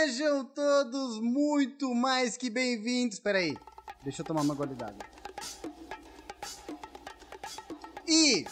Sejam todos muito mais que bem-vindos. Espera aí, deixa eu tomar uma d'água. E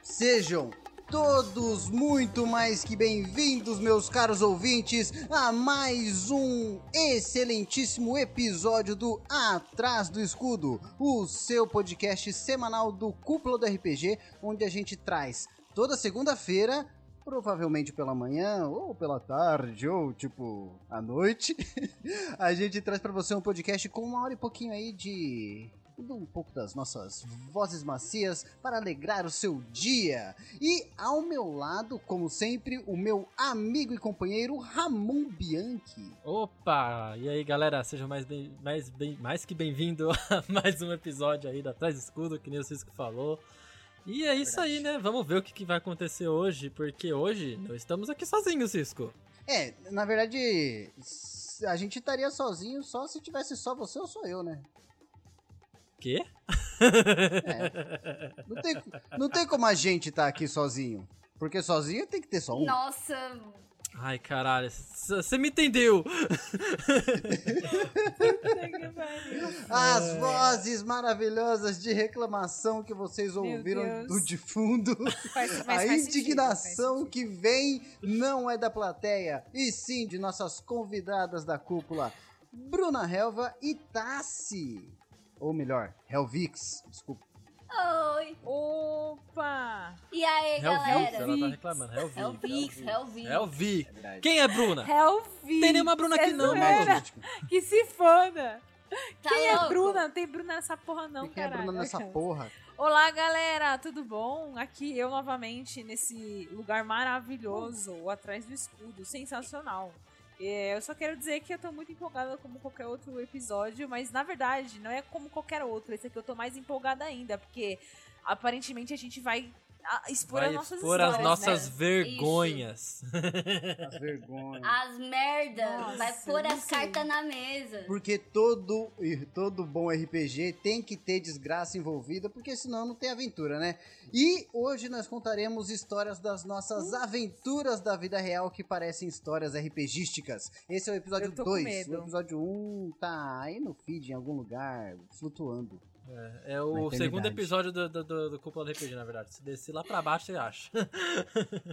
sejam todos muito mais que bem-vindos, meus caros ouvintes, a mais um excelentíssimo episódio do Atrás do Escudo, o seu podcast semanal do Cúpula do RPG, onde a gente traz toda segunda-feira provavelmente pela manhã, ou pela tarde, ou tipo à noite, a gente traz para você um podcast com uma hora e pouquinho aí de um pouco das nossas vozes macias para alegrar o seu dia. E ao meu lado, como sempre, o meu amigo e companheiro Ramon Bianchi. Opa! E aí, galera, sejam mais, bem, mais, bem, mais que bem-vindo a mais um episódio aí da Trás Escudo, que nem o Cisco falou. E é isso Verdade. aí, né? Vamos ver o que, que vai acontecer hoje, porque hoje não estamos aqui sozinhos, Cisco. É, na verdade, a gente estaria sozinho só se tivesse só você ou só eu, né? Quê? É. Não, tem, não tem como a gente estar tá aqui sozinho. Porque sozinho tem que ter só um. Nossa, Ai, caralho, você me entendeu! As vozes maravilhosas de reclamação que vocês ouviram do de fundo. Faz, a indignação sentido, que vem não é da plateia, e sim de nossas convidadas da cúpula, Bruna Helva e Tassi. Ou melhor, Helvix, desculpa. Oi! Opa! E aí, galera? Ela tá reclamando. Helvix. Helvix, Helvix. Quem é Bruna? Helvix. Tem nenhuma Bruna aqui não, meu Que se foda. Tá Quem louco? é Bruna? Não tem Bruna nessa porra não, Quem é caralho. Bruna nessa porra? Olá, galera, tudo bom? Aqui eu novamente nesse lugar maravilhoso, atrás do escudo, sensacional. É, eu só quero dizer que eu tô muito empolgada como qualquer outro episódio, mas na verdade não é como qualquer outro. Esse aqui eu tô mais empolgada ainda, porque aparentemente a gente vai expor vai as nossas expor histórias, as nossas né? vergonhas. As vergonhas. As merda. Nossa, vai pôr não as cartas na mesa. Porque todo, e todo bom RPG tem que ter desgraça envolvida, porque senão não tem aventura, né? E hoje nós contaremos histórias das nossas aventuras da vida real que parecem histórias RPGísticas. Esse é o episódio Eu tô com 2. medo. O episódio 1 um tá aí no feed, em algum lugar, flutuando. É, é o segundo episódio do, do, do, do Cúpula do RPG, na verdade. Se descer lá pra baixo, você acha.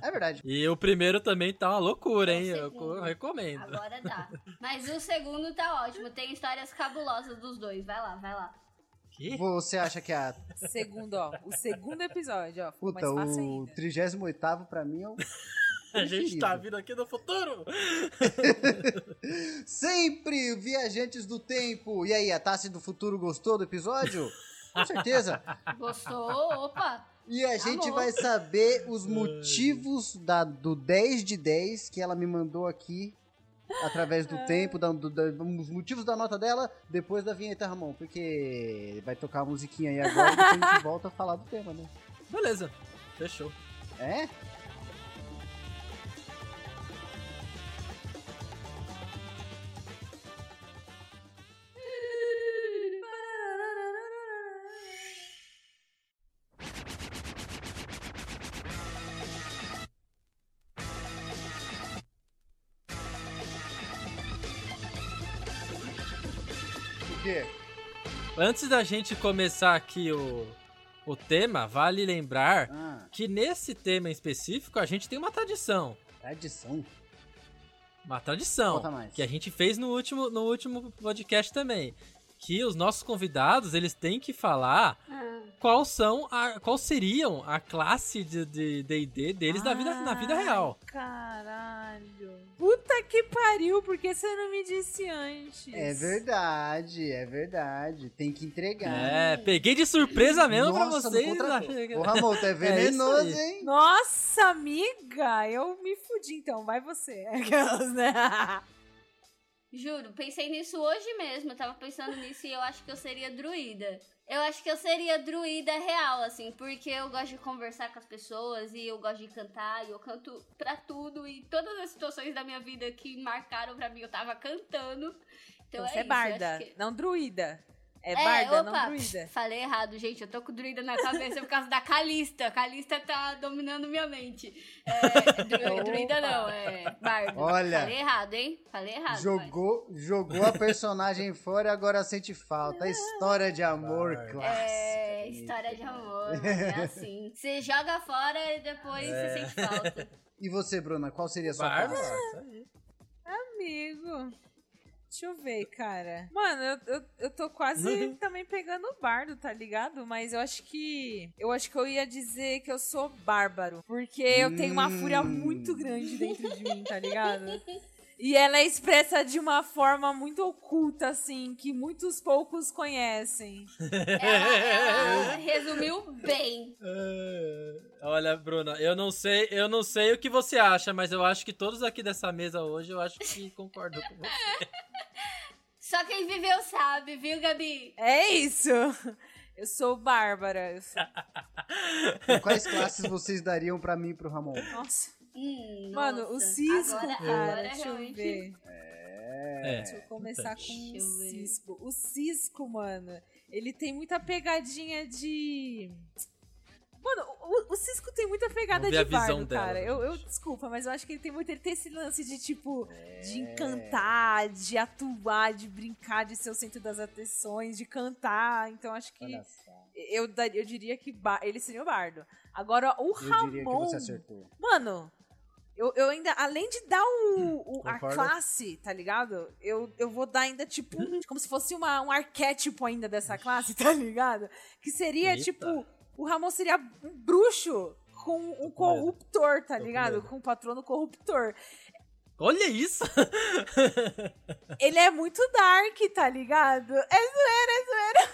É verdade. E o primeiro também tá uma loucura, hein? É o Eu co- recomendo. Agora dá. Mas o segundo tá ótimo. Tem histórias cabulosas dos dois. Vai lá, vai lá. Que? Você acha que a. Segundo, ó, o segundo episódio, ó, Puta, mais fácil o ainda. 38 pra mim é o. A gente tá vindo aqui do futuro. Sempre viajantes do tempo. E aí, a Tassi do futuro gostou do episódio? Com certeza. Gostou? Opa! E a gente Amor. vai saber os motivos da, do 10 de 10 que ela me mandou aqui através do tempo, da, do- da- os motivos da nota dela depois da vinheta, Ramon. Porque vai tocar a musiquinha aí agora e depois a gente volta a falar do tema, né? Beleza, fechou. É? Quê? Antes da gente começar aqui o, o tema, vale lembrar Ah, que nesse tema em específico a gente tem uma tradição. tradição. Uma tradição Conta mais. que a gente fez no último, no último podcast também. Que os nossos convidados eles têm que falar qual são a, qual seriam a classe de D&D de, D&D deles na, vida, na vida real. Caralho. Puta que pariu, por que você não me disse antes? É verdade, é verdade. Tem que entregar. É, peguei de surpresa mesmo pra Nossa, vocês. não contratou. achei que- Ô, Ramon, tá venenoso, isso aí. hein? Nossa, amiga, eu me fudi então, vai você. Aquelas, né? Juro, pensei nisso hoje mesmo. Eu tava pensando nisso e eu acho que eu seria druida. Eu acho que eu seria druida real, assim, porque eu gosto de conversar com as pessoas e eu gosto de cantar e eu canto pra tudo e todas as situações da minha vida que marcaram pra mim eu tava cantando. Então Então, é você é isso, acho barda, que- não druida. É barda, opa, não druida. Falei errado, gente. Eu tô com druida na cabeça por causa da Calista. Calista tá dominando minha mente. É, dru- druida não, é bardo. Olha. Falei errado, hein? Falei errado. Jogou, jogou a personagem fora e agora sente falta. História de amor Vai. clássica. É, história de amor, é assim. Você joga fora e depois É. você sente falta. E você, Bruna, qual seria a sua aí. Amigo. Deixa eu ver, cara. Mano, eu, eu, eu tô quase também pegando o bardo, tá ligado? Mas eu acho que. Eu acho que eu ia dizer que eu sou bárbaro. Porque eu tenho uma fúria Hum. muito grande dentro de mim, tá ligado? E ela é expressa de uma forma muito oculta, assim, que muitos poucos conhecem. Ela, ela resumiu bem. É, Olha, Bruna, eu não sei, eu não sei o que você acha, mas eu acho que todos aqui dessa mesa hoje, eu acho que concordam com você. Só quem viveu sabe, viu, Gabi? É isso! Eu sou bárbara. Eu sou... Quais classes vocês dariam pra mim e pro Ramon? Nossa. Hum, Mano, o nossa. cisco, agora, cara, agora deixa eu realmente- ver. É. Deixa eu começar com Deixa o eu. Cisco. O Cisco, mano, ele tem muita pegadinha de. Mano, o, o Cisco tem muita pegada de bardo, dela, cara. Eu, eu gente. desculpa, mas eu acho que ele tem muito. Ele tem esse lance de, tipo, de encantar, de atuar, de brincar, de ser o centro das atenções, de cantar. Então acho que eu, eu diria que ele seria o bardo. Agora, o Eu Ramon. diria que você acertou. Mano, eu, eu ainda, além de dar o, o- a classe, tá ligado? Eu, eu vou dar ainda, tipo, como se fosse uma, um arquétipo ainda dessa classe, tá ligado? Que seria, Eita. tipo, o Ramon seria um bruxo com um corruptor, tá ligado? Com um patrono corruptor. Olha isso! Ele é muito dark, tá ligado? É zoeira, é zoeira.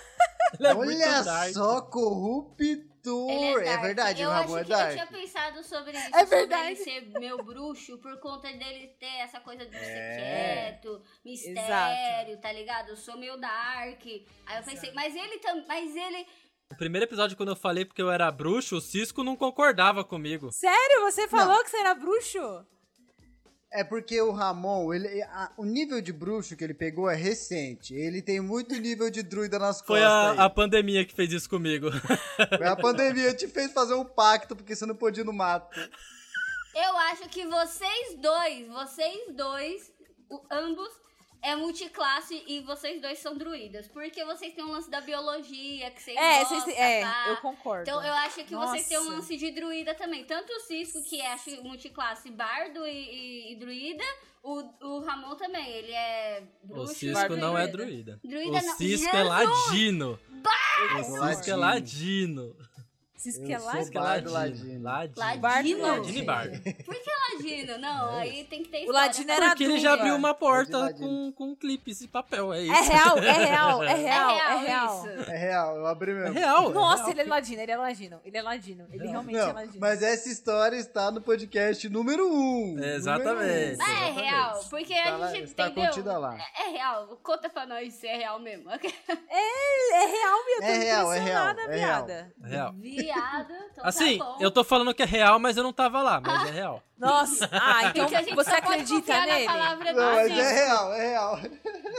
É Olha só, corruptor. Ele É, dark. verdade, eu o Ramon acho é que dark. Eu tinha pensado sobre isso. É sobre verdade. ele ser meu bruxo por conta dele ter essa coisa de ser É. quieto, mistério, tá ligado? Eu sou meio dark. Aí eu pensei, mas ele também. Mas ele. No primeiro episódio, quando eu falei porque eu era bruxo, o Cisco não concordava comigo. Sério? Você falou que você era bruxo? É porque o Ramon, ele, a- o nível de bruxo que ele pegou é recente. Ele tem muito nível de druida nas Foi costas. a, aí. a pandemia que fez isso comigo. Foi a pandemia te fez fazer um pacto porque você não podia ir no mato. Eu acho que vocês dois, vocês dois, ambos, é multiclasse e vocês dois são druidas. Porque vocês têm um lance da biologia, que vocês É, gostam, vocês, é, pá. eu concordo. Então eu acho que vocês têm um Nossa. lance de druida também. Tanto o Cisco, que é multiclasse bardo e, e- e druida, o, o Ramon também, ele é O bruxo. Cisco Bardo não é druida. druida. Druida o não. Cisco é Jesus! ladino. Eu O. Cisco é ladino. Cisco Eu é sou ladino. É bardo ladino. ladino. Ladino. Ladino? Ladino e bardo. Por que ladino? Não, aí tem que ter O história. ladino era Porque ele já abriu uma porta com, com clipes de papel, é isso. É real, é real, é É real, real, é real. É real, eu abri É mesmo. real. é Nossa, real. ele é ladino, ele é ladino, ele é ladino. Ele realmente é Não, ladino. mas essa história está no podcast número 1. Um, É, exatamente. Mas é Exatamente. real, porque Tá a lá- gente está entendeu. contida lá. É, é real, conta pra nós se é real mesmo. É real, É real, é real, é real. viada. É real. Então Assim, tá bom. eu tô falando que é real, mas eu não tava lá, mas é real. Nossa, ah, então Porque a gente você acredita nele? na palavra Não, mas é real, é real.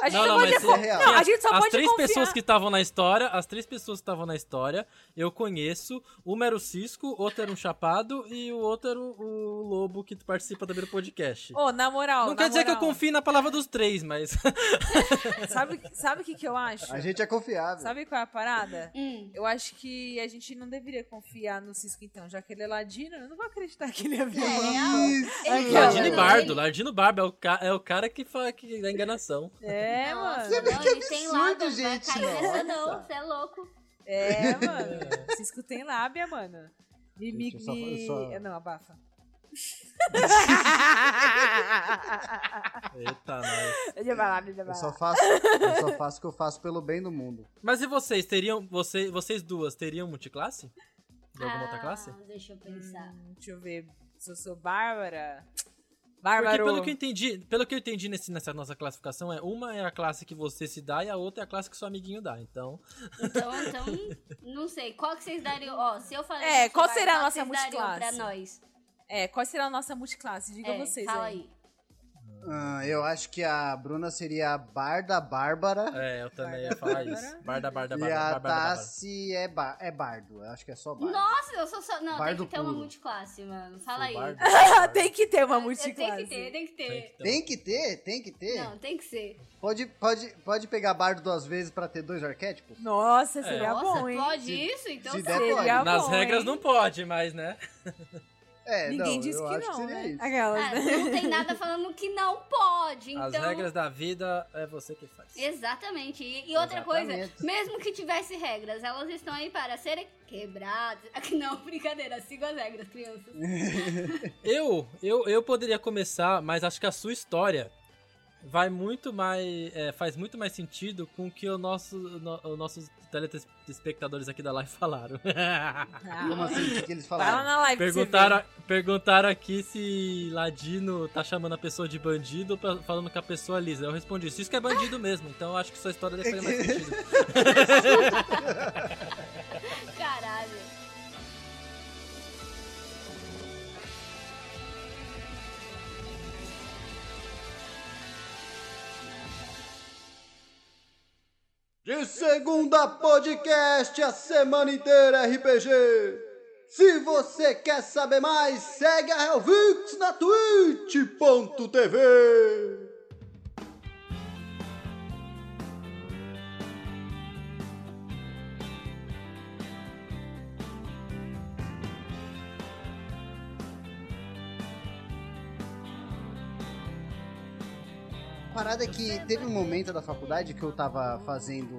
A gente Não, só não, pode mas é real. Não, a gente só as pode três confiar. pessoas que estavam na história, as três pessoas que estavam na história, eu conheço. Uma era o Cisco, outro era um Chapado e o outro era o, o Lobo que participa também do podcast. Ô, na moral, não na quer dizer que eu moral, confie na palavra dos três, mas. Sabe sabe o que que eu acho? A gente é confiável. Sabe qual é a parada? Hum. Eu acho que a gente não deveria confiar no Cisco, então. Já que ele é ladino, eu não vou acreditar que ele é É vilão. real. Isso. Ele- Ladino e Bardo, Ladino Bardo é o, ca- é o cara que fala que dá enganação. É, Nossa, mano. Você vê não, que ele tem absurdo, lábia, gente, Não você é louco. É, mano. Cisco tem lábia, mano. Me, me, Gente, eu só- eu me- só- Não, abafa. Eita, nós. Eu só faço, eu só faço o que eu faço pelo bem do mundo. Mas e vocês? Teriam. Você, vocês duas teriam multiclasse? De alguma outra classe? Ah, Deixa eu pensar. Hum, deixa eu ver. Se eu sou Bárbara. Porque Bárbaro. pelo que eu entendi, pelo que eu entendi nesse, nessa nossa classificação, é uma é a classe que você se dá e a outra é a classe que seu amiguinho dá. Então, Então, então, não sei. Qual que vocês dariam? Ó, se eu falar. É, qual será a nossa multiclasse? Pra nós. É, qual será a nossa multiclasse? Diga É, vocês fala aí. aí. Ah, eu acho que a Bruna seria a Barda Bárbara. É, eu também ia falar Bárbara. isso. Barda, barda, E barda, a. Tassi é, ba é bardo. Eu acho que é só bardo. Nossa, eu sou só. Não, Bardo tem que ter uma puro. multiclasse, mano. Fala aí. Bardo. tem que ter uma multiclasse. tem que ter. Tem que ter. Tem que ter, tem que ter. Não, tem que ser. Pode, pode, pode pegar bardo duas vezes pra ter dois arquétipos? Nossa, seria É. Nossa, bom, hein? pode Se- isso? Então se sim. der, pode. Seria Nas bom, regras hein? não pode, mas né? É, Ninguém não, disse eu que acho não, que seria né? isso. Aquelas, É, né? não tem nada falando que não pode. Então... As regras da vida é você que faz. Exatamente. E, e outra coisa, Exatamente. mesmo que tivesse regras, elas estão aí para serem quebradas. Não, brincadeira, sigam as regras, crianças. Eu, eu, eu poderia começar, mas acho que a sua história vai muito mais. é, faz muito mais sentido com o que o nosso, no- os nossos telespectadores aqui da live falaram. Como assim? O que, eles falaram? na live perguntaram, perguntaram aqui se Ladino tá chamando a pessoa de bandido ou falando que a pessoa é lisa. Eu respondi isso. Isso que é bandido mesmo, então eu acho que sua história deve fazer mais sentido. De segunda podcast, a semana inteira RPG. Se você quer saber mais, segue a Helvix na twitch.tv. parada é que teve um momento da faculdade que eu tava fazendo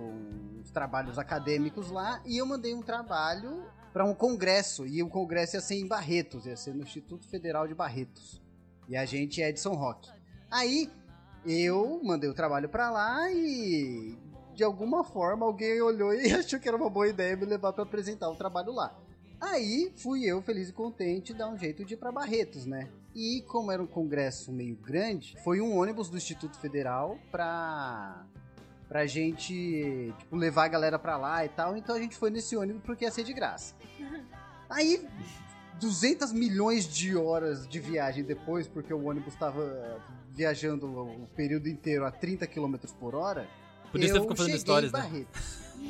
uns trabalhos acadêmicos lá e eu mandei um trabalho para um congresso e o congresso ia ser em Barretos, ia ser no Instituto Federal de Barretos. E a gente é de São Roque. Aí eu mandei o trabalho pra lá e de alguma forma alguém olhou e achou que era uma boa ideia me levar pra apresentar o trabalho lá. Aí fui eu, feliz e contente, dar um jeito de ir pra Barretos, né? E como era um congresso meio grande, foi um ônibus do Instituto Federal pra pra gente, tipo, levar a galera pra lá e tal. Então a gente foi nesse ônibus porque ia ser de graça. Aí 200 milhões de horas de viagem depois, porque o ônibus tava viajando o período inteiro a 30 km por hora. Por isso você eu ficou fazendo em né?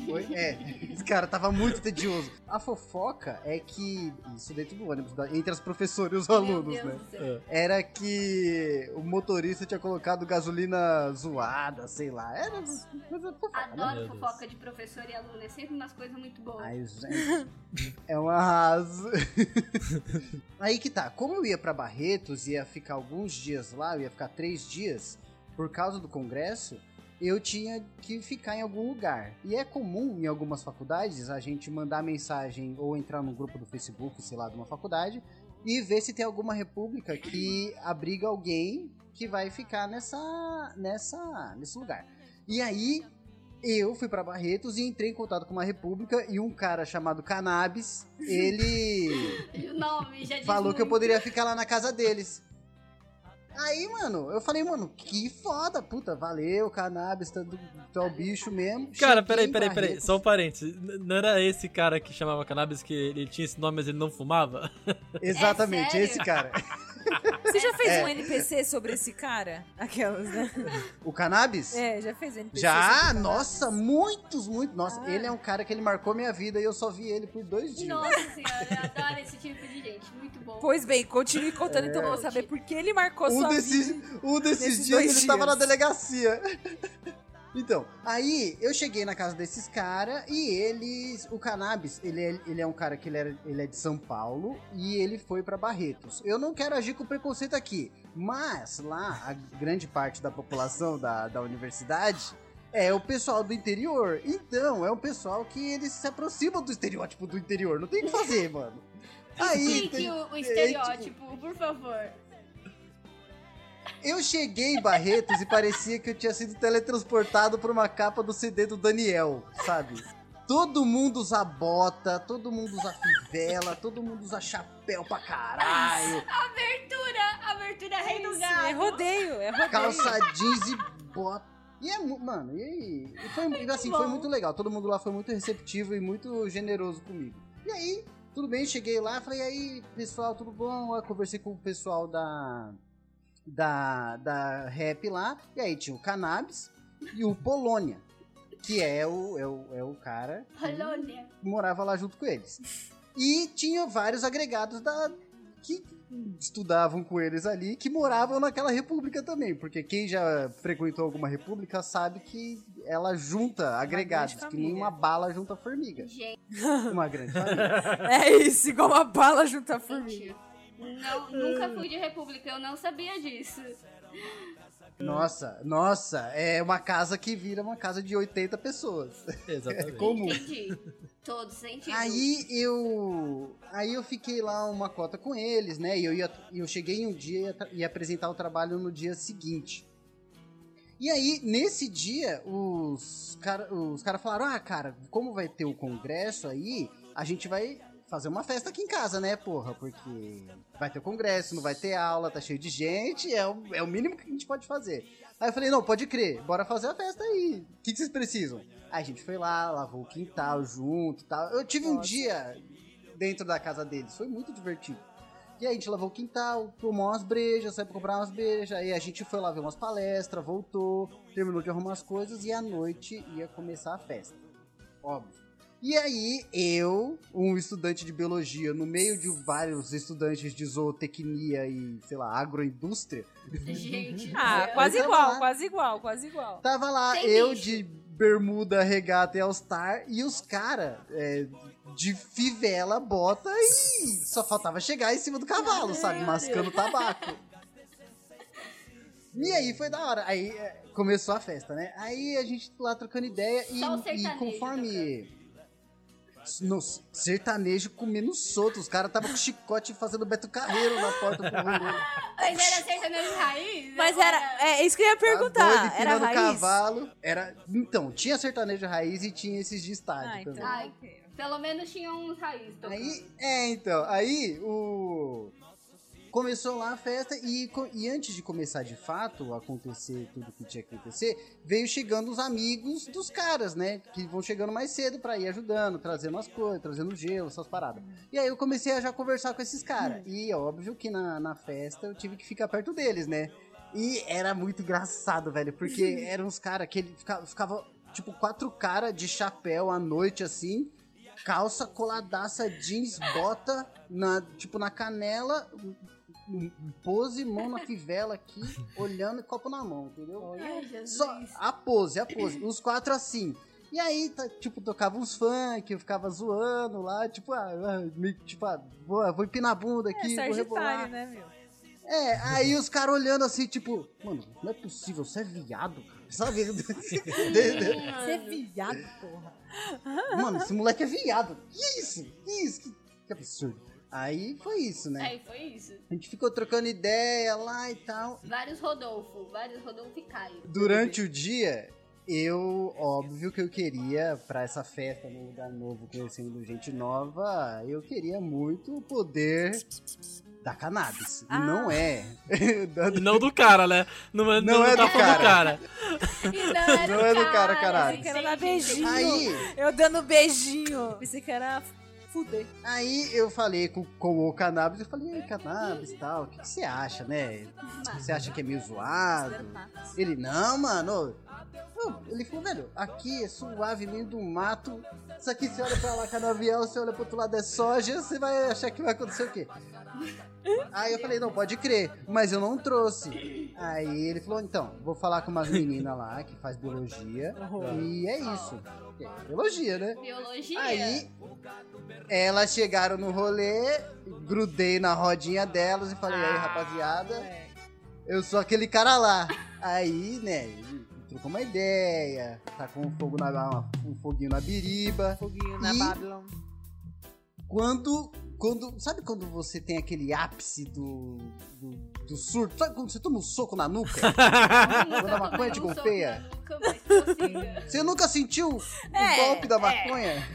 Foi? É, esse cara tava muito tedioso. A fofoca é que, isso dentro do ônibus, entre as professoras e os alunos, Meu Deus né? do céu. É. Era que o motorista tinha colocado gasolina zoada, sei lá. Era uma coisa fofoca, né? Adoro fofoca de professor e aluno. É sempre umas coisas muito boas. Ai, gente. É um arraso. Aí que tá. Como eu ia pra Barretos, ia ficar alguns dias lá, eu ia ficar três dias, por causa do congresso, eu tinha que ficar em algum lugar. E é comum em algumas faculdades a gente mandar mensagem ou entrar no grupo do Facebook, sei lá, de uma faculdade, e ver se tem alguma república que abriga alguém que vai ficar nessa, nessa, nesse lugar. E aí eu fui pra Barretos e entrei em contato com uma república e um cara chamado Cannabis, ele nome falou que eu muito. poderia ficar lá na casa deles. Aí, mano, eu falei, mano, que foda, puta, valeu, Cannabis, do, tu é o bicho mesmo. Cara, peraí, peraí, peraí. Barretos. Só um parênteses. Não era esse cara que chamava cannabis que ele tinha esse nome, mas ele não fumava? Exatamente, É esse cara. Você já fez É. um NPC sobre esse cara? Aquelas, né? O Cannabis? É, já fez NPC Já, sobre nossa, muitos, muitos. Nossa, Ah. ele é um cara que ele marcou minha vida e eu só vi ele por dois dias. Nossa senhora, eu adoro esse tipo de gente. Muito bom. Pois bem, continue contando então pra eu saber por que ele marcou um sua desses, vida. um desses dias dois ele tava na delegacia. Então, aí eu cheguei na casa desses caras e eles. O Cannabis, ele é, ele é um cara que ele, era, ele é de São Paulo e ele foi pra Barretos. Eu não quero agir com preconceito aqui, mas lá a grande parte da população da, da universidade é o pessoal do interior. Então, é um pessoal que eles se aproximam do estereótipo do interior. Não tem o que fazer, mano. Aí, Explique tem- o, o é, estereótipo, por favor. Eu cheguei em Barretos e parecia que eu tinha sido teletransportado por uma capa do CD do Daniel, sabe? Todo mundo usa bota, todo mundo usa fivela, todo mundo usa chapéu pra caralho, Abertura, abertura rei do gado. É rodeio, é rodeio. calça jeans e bota. E é, mano, e, aí? e foi, e assim, foi muito legal. Todo mundo lá foi muito receptivo e muito generoso comigo. E aí, tudo bem, cheguei lá, falei, e aí, pessoal, tudo bom? Eu conversei com o pessoal da da, da rap lá. E aí tinha o Cannabis e o Polônia, que é o, é o, é o cara Polônia. que morava lá junto com eles. E tinha vários agregados da que estudavam com eles ali, que moravam naquela república também. Porque quem já frequentou alguma república sabe que ela junta agregados, que nem uma bala junta formiga. Gente, Uma grande família. É isso, igual uma bala junto à formiga. Não, nunca fui de república, eu não sabia disso. Nossa, nossa, é uma casa que vira uma casa de 80 pessoas. Exatamente. É comum. Entendi. Todo sentido. Aí eu. Aí eu fiquei lá uma cota com eles, né? E eu, ia, e eu cheguei um dia e ia apresentar o trabalho no dia seguinte. E aí, nesse dia, os caras os cara falaram: Ah, cara, como vai ter o congresso aí, a gente vai fazer uma festa aqui em casa, né, porra? Porque vai ter congresso, não vai ter aula, tá cheio de gente, é o, é o mínimo que a gente pode fazer. Aí eu falei: Não, pode crer, bora fazer a festa aí. O que, que vocês precisam? Aí a gente foi lá, lavou o quintal junto e tal. Eu tive um Nossa. dia dentro da casa deles, foi muito divertido. E aí a gente lavou o quintal, tomou umas brejas, saiu pra comprar umas brejas, aí a gente foi lá ver umas palestras, voltou, terminou de arrumar as coisas e à noite ia começar a festa. Óbvio. E aí, eu, um estudante de biologia, no meio de vários estudantes de zootecnia e, sei lá, agroindústria, Gente. Ah, quase igual, lá. quase igual, quase igual. Tava lá Sem eu bicho. de bermuda, regata e all-star e os caras de fivela, bota e só faltava chegar em cima do cavalo, sabe? Mascando tabaco. E aí foi da hora. Aí é, começou a festa, né? Aí a gente lá trocando ideia e, e conforme. No sertanejo comendo solto, os caras tava com chicote fazendo Beto Carreiro na porta do rolê. Mas era sertanejo raiz? Mas era. É isso que eu ia Tá doido, perguntar. Era empinando raiz? cavalo. Era, então, tinha sertanejo raiz e tinha esses de estádio Ah, então. também. Ai. ok. Pelo menos tinha uns raiz tocando. Aí, é, então, aí o. Começou lá a festa e, e antes de começar de fato, acontecer tudo que tinha que acontecer, veio chegando os amigos dos caras, né? Que vão chegando mais cedo pra ir ajudando, trazendo as coisas, trazendo gelo, essas paradas. E aí eu comecei a já conversar com esses caras. E óbvio que na, na festa eu tive que ficar perto deles, né? E era muito engraçado, velho, porque eram uns caras que ele ficava, ficava, tipo, quatro caras de chapéu à noite assim, calça coladaça, jeans, bota, na, tipo, na canela, pose, mão na fivela aqui, olhando e copo na mão, entendeu? Ai, Jesus. Só a pose, a pose. Os quatro assim. E aí, tá, tipo, tocava uns funk, eu ficava zoando lá, tipo, ah, ah, meio tipo, ah, vou, vou empinar a bunda É, aqui, vou rebolar. Né, meu? É, aí os caras olhando assim, tipo, mano, não é possível, você é viado, sabe? Você é viado, porra. mano, esse moleque é viado. Que isso? Que isso? Que, que absurdo. Aí foi isso, né? Aí foi isso. A gente ficou trocando ideia lá e tal. Vários Rodolfo, vários Rodolfo e Caio. Durante o dia, eu, óbvio que eu queria, pra essa festa num lugar novo, conhecendo gente nova, eu queria muito o poder da cannabis. Ah. Não é. E não do cara, né? Não, é- Não não é tá do cara. E não era Não é do cara, caralho. Pensei que era dar beijinho. Aí, Eu dando beijinho. Pensei que era fuder. aí eu falei com, com o cannabis, eu falei, e aí, cannabis e tal, o que, que você acha, né? Você acha que é meio zoado? Ele, não, mano. Não, Ele falou, velho, aqui é suave, meio do mato. Isso aqui você olha pra lá, canavial, você olha pro outro lado é soja, você vai achar que vai acontecer o quê? Aí eu falei, não, pode crer, mas eu não trouxe. Aí ele falou, então, vou falar com umas meninas lá que faz biologia. E é isso. É biologia, né? Biologia. Aí elas chegaram no rolê, grudei na rodinha delas e falei, aí rapaziada, É. eu sou aquele cara lá. Aí, né, trocou uma ideia, tá com um, fogo na, um foguinho na biriba. Foguinho na E- Babylon. Quando, quando, sabe quando você tem aquele ápice do, do, do surto? Sabe quando você toma um soco na nuca? Nunca Quando a maconha te um soco golpeia? na nuca, mas prossiga. Você nunca sentiu o É, golpe da é. maconha?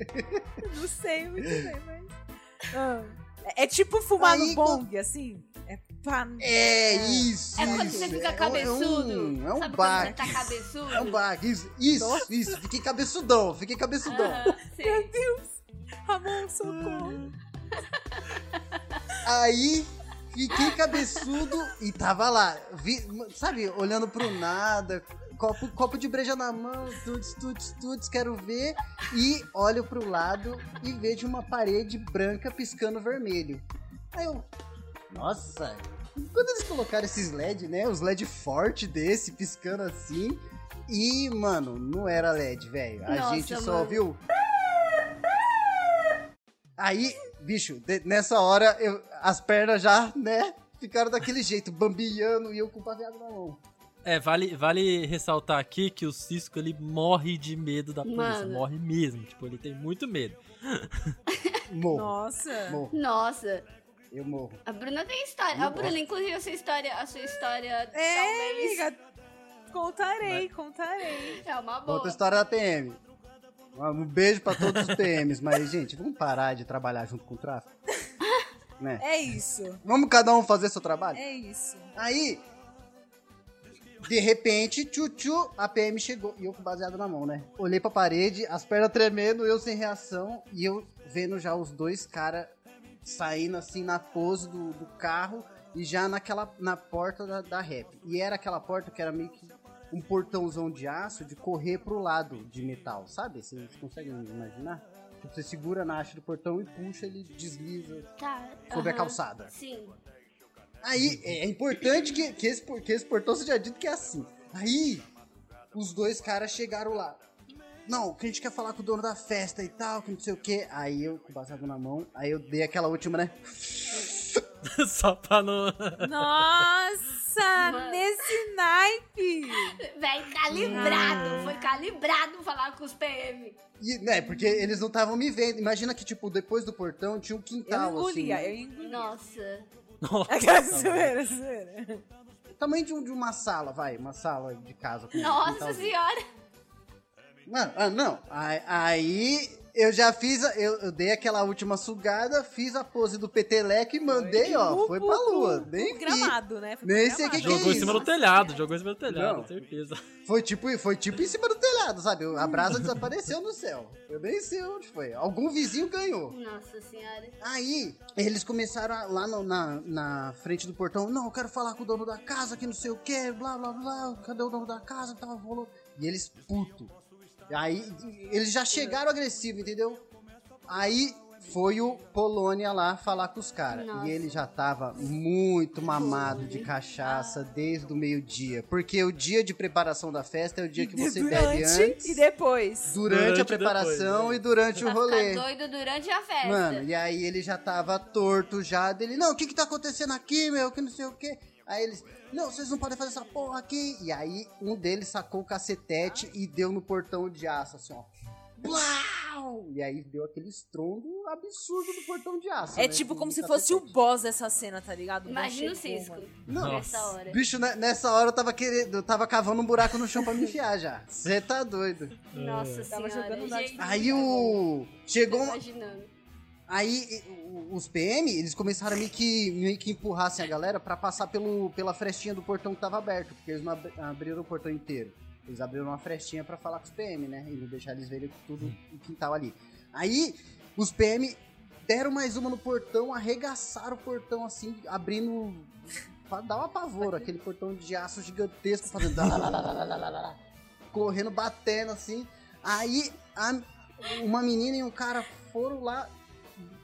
Não sei muito bem, mas. Ah. É, é tipo fumar Aí, no bong, assim. É pá. É isso. É quando isso. você fica É cabeçudo. É um, é um quando baque. tá cabeçudo? É um baque. Isso, isso, isso. Fiquei cabeçudão, fiquei cabeçudão. Aham, sei. Ramon, socorro. Aí Fiquei cabeçudo e tava lá, vi- sabe, olhando pro nada, copo, copo de breja na mão, tuts, tuts, tuts, quero ver. E olho pro lado e vejo uma parede branca piscando vermelho. Aí eu, nossa, quando eles colocaram esses LED, né, os LED forte desse, piscando assim. E, mano, não era LED, velho. A Nossa, gente só mano. viu. Aí, bicho, nessa hora, eu, as pernas já, né, ficaram daquele jeito, bambiando e eu com o paveado na mão. É, vale, vale ressaltar aqui que o Cisco ele morre de medo da polícia. Mano. Morre mesmo. Tipo, ele tem muito medo. Morro, Nossa. morro, Nossa, eu morro. a Bruna tem história. Não A Bruna, inclusive, a sua história, a sua história É, talvez amiga. Contarei, contarei. é uma boa. Outra história da PM. Um beijo pra todos os PMs, mas, gente, vamos parar de trabalhar junto com o tráfico? Né? É isso. Vamos cada um fazer seu trabalho? É isso. Aí, de repente, tchu-tchu, a PM chegou. E eu com baseado na mão, né? Olhei pra parede, as pernas tremendo, eu sem reação. E eu vendo já os dois caras saindo assim na pose do, do carro e já naquela na porta da, da rap. E era aquela porta que era meio que um portãozão de aço de correr pro lado de metal, sabe? Vocês conseguem imaginar? Tipo, Você segura na haste do portão e puxa, ele desliza Tá. sobre a aham. calçada. Sim. Aí, é importante que, que, esse, que esse portão seja dito que é assim. Aí, os dois caras chegaram lá. Não, que a gente quer falar com o dono da festa e tal, que não sei o que. Aí eu, com o baseado na mão, aí eu dei aquela última, né? Só pra não. Nossa, Mano. nesse naipe. Véi, calibrado. Foi calibrado falar com os PM. E, né, porque eles não estavam me vendo. Imagina que, tipo, depois do portão tinha um Eu quintal, engolia, assim. eu engolia. Nossa. Nossa, Aquela mano. zoeira, zoeira. Tamanho de, um- de uma sala, vai. Uma sala de casa. com um Nossa quintalzinho. senhora. Não, ah, não. Aí, aí eu já fiz, a- eu, eu dei aquela última sugada, fiz a pose do peteleco e mandei, ó, foi pra lua. Nem vi. gramado, né? Foi Nem sei o que que é Jogou em cima do telhado, jogou em cima do telhado, Não. certeza. Foi tipo, foi tipo em cima do telhado, sabe? A brasa desapareceu no céu. Eu nem sei onde foi. Algum vizinho ganhou. Nossa senhora. Aí, eles começaram a- lá no- na, na frente do portão. Não, eu quero falar com o dono da casa, que não sei o que, blá blá blá. Cadê o dono da casa? Tava rolando. E eles, puto. Aí, eles já chegaram agressivos, entendeu? Aí foi o Polônia lá falar com os caras. E ele já tava muito mamado de cachaça desde o meio-dia. Porque o dia de preparação da festa é o dia que você bebe Durante antes, e depois. durante, Durante a preparação depois, né? e durante o Pra rolê. ficar doido durante a festa. Mano, e aí ele já tava torto já, dele, não, o que que tá acontecendo aqui, meu, que não sei o que. Aí eles, não, vocês não podem fazer essa porra aqui. E aí um deles sacou o cacetete e deu no portão de aço, assim, ó. Blau! E aí deu aquele estrondo absurdo do portão de aço. É né, tipo com como se fosse o boss dessa cena, tá ligado? Imagina o Cisco. Não. Nessa hora. Bicho, né, nessa hora eu tava querendo, eu tava cavando um buraco no chão pra me enfiar já. Você tá doido. Nossa Tava senhora. jogando gente. Aí o. Chegou uma, Imaginando. Aí os PM, eles começaram a meio que, meio que empurrar assim, a galera pra passar pelo, pela frestinha do portão que tava aberto, porque eles não ab- abriram o portão inteiro. Eles abriram uma frestinha pra falar com os PM, né? E não deixar eles verem tudo o quintal ali. Aí os PM deram mais uma no portão, arregaçaram o portão assim, abrindo. pra dar um apavoro, aquele portão de aço gigantesco, fazendo. correndo, batendo assim. Aí a- uma menina e um cara foram lá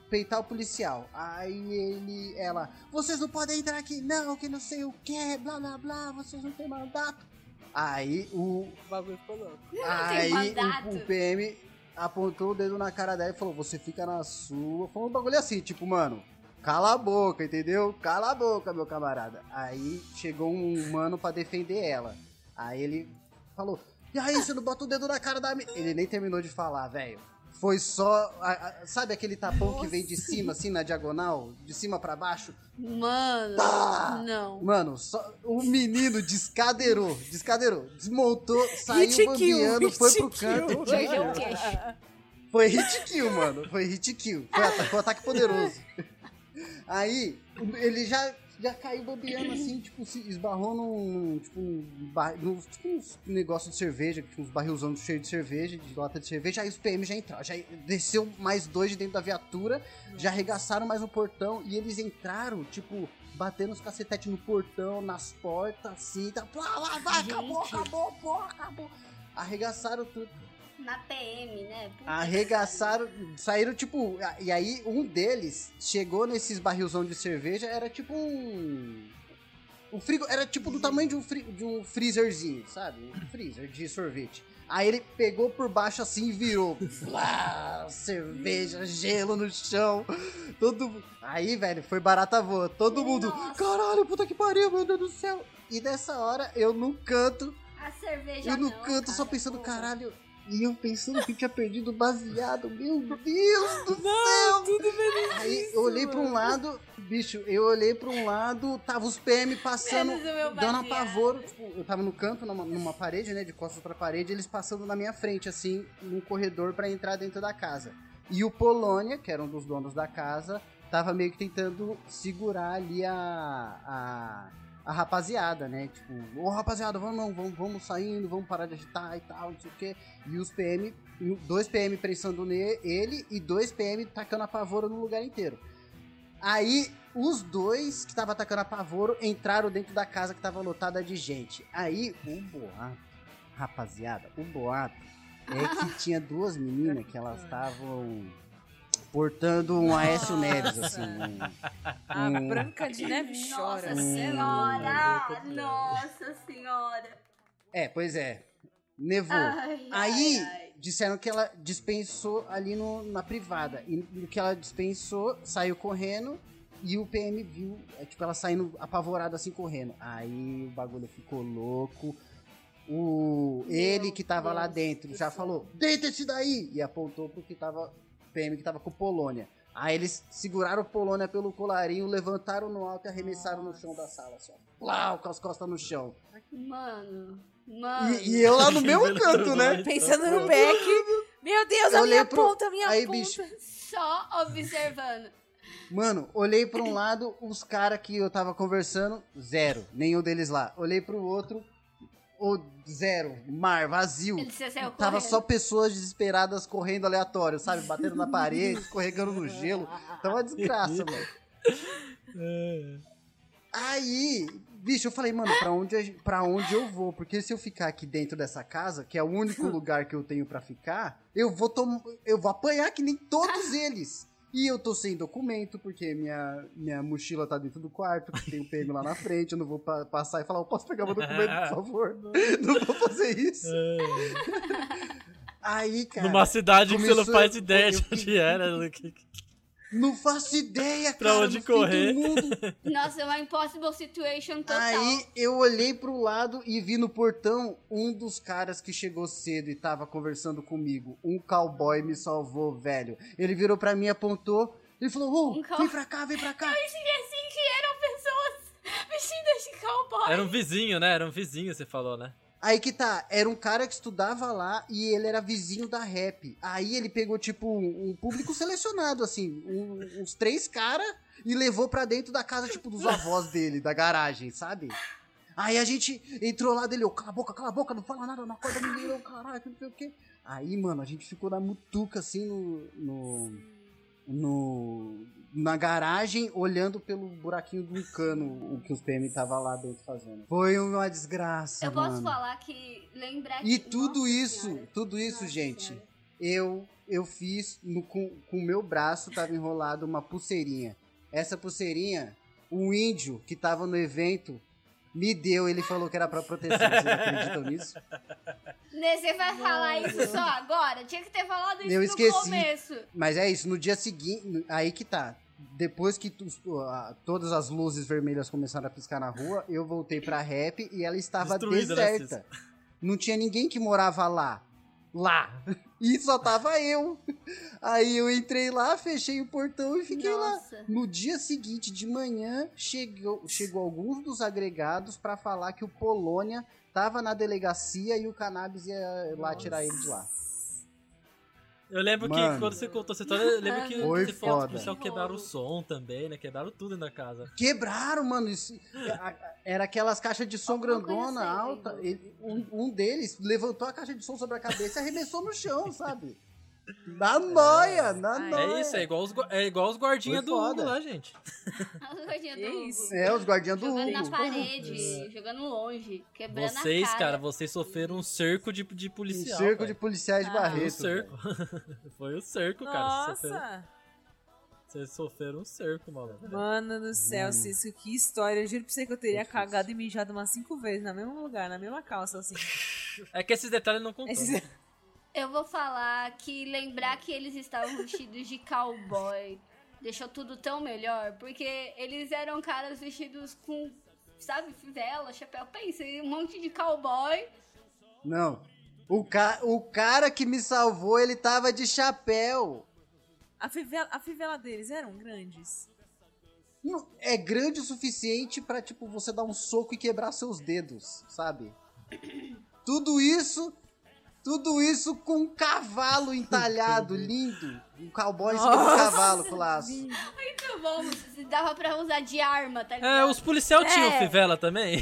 peitar o policial. Aí ele, ela, vocês não podem entrar aqui, não, que não sei o que, blá blá blá, vocês não têm mandato. Aí o, O bagulho ficou louco. aí o, o PM apontou o dedo na cara dela e falou, você fica na sua. Foi um bagulho assim, tipo, mano, cala a boca, entendeu? Cala a boca, meu camarada. Aí chegou um mano pra defender ela. Aí ele falou, e aí, você não bota o dedo na cara da? Ele nem terminou de falar, velho. Foi só. a- a- sabe aquele tapão que vem de cima, assim, na diagonal? De cima pra baixo? Mano, Pá! não. Mano, só, o menino descadeirou, descadeirou, desmontou, saiu Hit kill, bambiando, foi pro canto. kill. Perdeu o tirou. queixo. Foi hit kill, mano. Foi hit kill. Foi, ata- foi ataque poderoso. Aí, ele já já caiu bobeando assim, tipo, se esbarrou num, tipo, um, bar, num, tipo, um negócio de cerveja, tipo, uns barrilzão cheio de cerveja, de lata de cerveja, aí os PM já entraram, já desceu mais dois de dentro da viatura, Nossa. já arregaçaram mais no portão, e eles entraram, tipo, batendo os cacetetes no portão, nas portas, assim, tá, lá, vai, acabou, acabou, porra, acabou. Arregaçaram tudo na PM, né? Arregaçaram, saíram tipo. E aí um deles chegou nesses barrilzão de cerveja, era tipo um. O frigo era tipo do tamanho de um, fri, de um freezerzinho, sabe? Um freezer de sorvete. Aí ele pegou por baixo assim e virou. Cerveja, gelo no chão. Todo Aí, velho, foi barata voa. Todo mundo. Caralho, puta que pariu, meu Deus do céu. E nessa hora, eu no canto. A cerveja. Eu no não, canto cara, só pensando, porra. caralho, e eu pensando que tinha perdido baseado. Meu Deus do Não, céu! Tudo Aí eu olhei pra um lado, bicho, eu olhei pra um lado, tava os PM passando, dando apavoro. Tipo, eu tava no canto, numa, numa, parede, né? De costas pra parede, eles passando na minha frente, assim, num corredor para entrar dentro da casa. E o Polônia, que era um dos donos da casa, tava meio que tentando segurar ali a. a a rapaziada, né? Tipo, ô rapaziada, vamos não, vamos, vamos saindo, vamos parar de agitar e tal, não sei o quê. E os PM, dois PM prensando nele e dois PM tacando a pavoro no lugar inteiro. Aí, os dois que estavam atacando a pavoro entraram dentro da casa que estava lotada de gente. Aí, o boato, rapaziada, o boato é que tinha duas meninas que elas estavam portando um Aécio Neves, assim. Um, a Branca de Neve chora. Nossa Senhora! Nossa Senhora! É, pois é. Nevou. Ai, Aí, ai, ai. disseram que ela dispensou ali no, na privada. E no que ela dispensou, saiu correndo e o PM viu, é, tipo, ela saindo apavorada assim, correndo. Aí o bagulho ficou louco. O, ele que tava Deus lá dentro já falou, deita esse daí! E apontou pro que tava PM que tava com Polônia. Aí eles seguraram Polônia pelo colarinho, levantaram no alto e arremessaram Nossa. no chão da sala, assim, ó. Plau, com as costas no chão. Mano, mano. E, e eu lá no meu canto, né? Pensando no Beck. Meu Deus, eu a minha pro... ponta, a minha Aí, ponta. Bicho... Só observando. Mano, olhei para um lado, os caras que eu tava conversando, zero. Nenhum deles lá. Olhei pro outro, o zero, mar, vazio. Tava só pessoas desesperadas correndo aleatório, sabe? Batendo na parede, escorregando no gelo. Tava uma desgraça, mano. É. Aí, bicho, eu falei, mano, pra onde, pra onde eu vou? Porque se eu ficar aqui dentro dessa casa, que é o único lugar que eu tenho para ficar, eu vou, tom eu vou apanhar que nem todos eles. E eu tô sem documento, porque minha, minha mochila tá dentro do quarto, tem um PM lá na frente, eu não vou pa passar e falar, eu posso pegar meu documento, por favor? não vou fazer isso. É. Aí, cara. Numa cidade que você não faz ideia de onde era. Não faço ideia, cara. Pra onde correr. Nossa, é uma impossible situation total. Aí eu olhei pro lado e vi no portão um dos caras que chegou cedo e tava conversando comigo. Um cowboy me salvou, velho. Ele virou pra mim, apontou e falou: oh, um vem pra cá, vem pra cá. Eu esqueci que eram pessoas vestidas de cowboy. Era um vizinho, né? Era um vizinho, você falou, né? Aí que tá, era um cara que estudava lá e ele era vizinho da rap. Aí ele pegou, tipo, um, público selecionado, assim, um, uns três caras e levou pra dentro da casa, tipo, dos avós dele, da garagem, sabe? Aí a gente entrou lá dele, eu, cala a boca, cala a boca, não fala nada, não acorda ninguém, não, caralho, não sei o quê. Aí, mano, a gente ficou na mutuca, assim, no, no, no na garagem, olhando pelo buraquinho do cano o que os PM tava lá dentro fazendo. Foi uma desgraça, Eu mano. posso falar que lembrar E tudo Nossa, isso, senhora. tudo isso, Nossa, gente, senhora. eu eu fiz no, com o meu braço tava enrolado uma pulseirinha. Essa pulseirinha, o índio que tava no evento me deu, ele falou que era pra proteção. Vocês acreditam nisso? Você vai falar isso só agora? Tinha que ter falado isso eu no esqueci. começo. Mas é isso, no dia seguinte, aí que tá. Depois que todas as luzes vermelhas começaram a piscar na rua, eu voltei pra rap e ela estava Destruída, né, deserta. Não tinha ninguém que morava lá. Lá. E só tava eu. Aí eu entrei lá, fechei o portão e fiquei Nossa. lá. No dia seguinte, de manhã, chegou, chegou alguns dos agregados para falar que o Polônia tava na delegacia e o Cannabis ia lá Nossa. tirar ele de lá. Eu lembro Mano. que quando você contou essa história, eu lembro que Foi você falou que o policial quebraram o som também, né? Quebraram tudo na casa. Quebraram, mano. Isso, era aquelas caixas de som grandona, assim, alta. né? Ele- um, um deles levantou a caixa de som sobre a cabeça e arremessou no chão, sabe? Na noia, na Ai, noia. É isso, é igual os, é igual os guardinhas Foi do Hugo lá, gente. As gordinhas do Hugo. É, os guardiãs do Jogando Hugo. na parede, jogando longe, quebrando Vocês, a cara. cara, vocês sofreram um cerco de, de Um policial. cerco de policiais de Ah. Foi o Barreto. cerco. Foi o cerco, cara. Vocês sofreram, Nossa! vocês sofreram um cerco, maluco. Mano do céu, Cisco, que história. Eu juro pra você que eu teria cagado e mijado umas cinco vezes no mesmo lugar, na mesma calça, assim. É que esses detalhes não contam. Esses- Eu vou falar que lembrar que eles estavam vestidos de cowboy deixou tudo tão melhor, porque eles eram caras vestidos com, sabe, fivela, chapéu. Pensa, um monte de cowboy. Não. O, ca... o cara que me salvou, ele tava de chapéu. A fivela, a fivela deles eram grandes. Não, é grande o suficiente pra, tipo, você dar um soco e quebrar seus dedos, sabe? Tudo isso, tudo isso com um cavalo entalhado, lindo. Um cowboy em cima do Nossa, cavalo com laço. Muito bom, dava pra usar de arma, tá É, ligado? os policial tinham É. fivela também?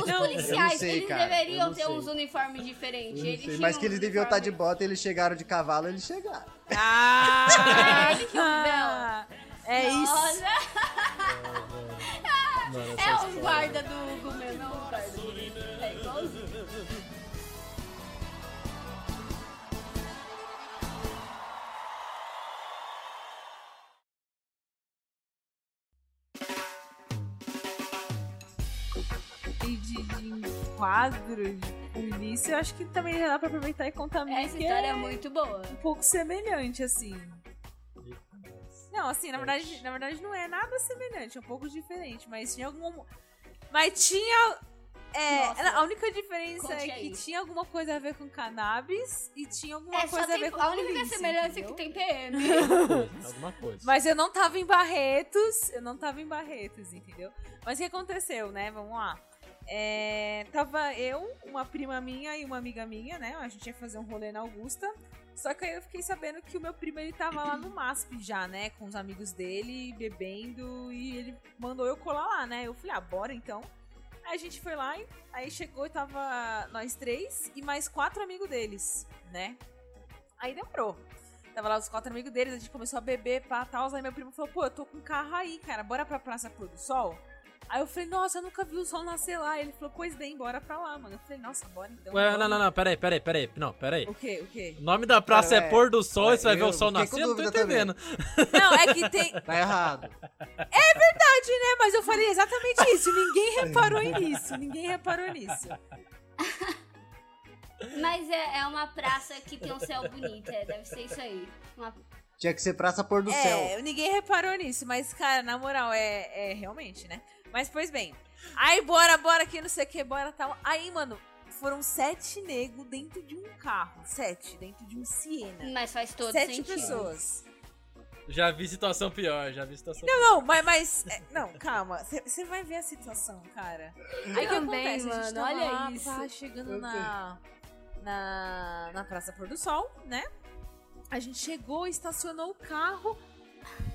Os Não, policiais, sei, eles cara, deveriam ter sei. uns uniformes diferentes. Eles sei, tinham Mas que eles deviam estar de uniforme- bota, eles chegaram de cavalo, eles chegaram. Ah! ele que fivela. é isso. Nossa, essa é os história. guarda do mesmo, de quadro, de polícia, eu acho que também já dá pra aproveitar e contar a minha, Essa história é é muito boa. um pouco semelhante, assim. Não, assim, na verdade, na verdade não é nada semelhante, é um pouco diferente, mas tinha algum. Mas tinha. É, Nossa. a única diferença é aí. que tinha alguma coisa a ver com cannabis e tinha alguma É, coisa a tem, ver com a única polícia, semelhança é entendeu? que tem PM. Coisa, alguma coisa. Mas eu não tava em Barretos, eu não tava em Barretos, entendeu? Mas o que aconteceu, né? Vamos lá. É, tava eu, uma prima minha e uma amiga minha, né? A gente ia fazer um rolê na Augusta. Só que aí eu fiquei sabendo que o meu primo ele tava lá no MASP já, né? Com os amigos dele, bebendo, e ele mandou eu colar lá, né? Eu falei, ah, bora então. Aí a gente foi lá, aí chegou e tava nós três e mais quatro amigos deles, né? Aí demorou. Tava lá os quatro amigos deles, a gente começou a beber, pá, tal. Aí meu primo falou, pô, eu tô com carro aí, cara, bora pra Praça Pôr do Sol? Aí eu falei, nossa, eu nunca vi o sol nascer lá. Ele falou, pois bem, bora pra lá, mano. Eu falei, nossa, bora então. Ué, vamos. não, não, não, peraí, peraí, peraí. Não, peraí. O quê, o quê? O nome da praça Cara, é é- Pôr do Sol e você vai ver o sol nascer? Eu não tô dúvida também. entendendo. Não, é que tem. Tá errado. Verdade, né? Mas eu falei exatamente isso. Ninguém reparou nisso. Ninguém reparou nisso. Mas é, é uma praça que tem um céu bonito, é, deve ser isso aí. Uma- Tinha que ser praça pôr do céu. É, ninguém reparou nisso. Mas, cara, na moral, é, é realmente, né? Mas, pois bem. Aí, bora, bora, que não sei o que, bora tal. Aí, mano, foram sete negros dentro de um carro. Sete, dentro de um Siena. Mas faz todo Sete sentido. pessoas. Já vi situação pior, já vi situação pior. Não, mas, mas é, não, calma. Você vai ver a situação, cara. Aí o que Também, acontece? a gente mano, tava olha lá, isso. pá, chegando na, na, na Praça Pôr do Sol, né? A gente chegou, estacionou o carro.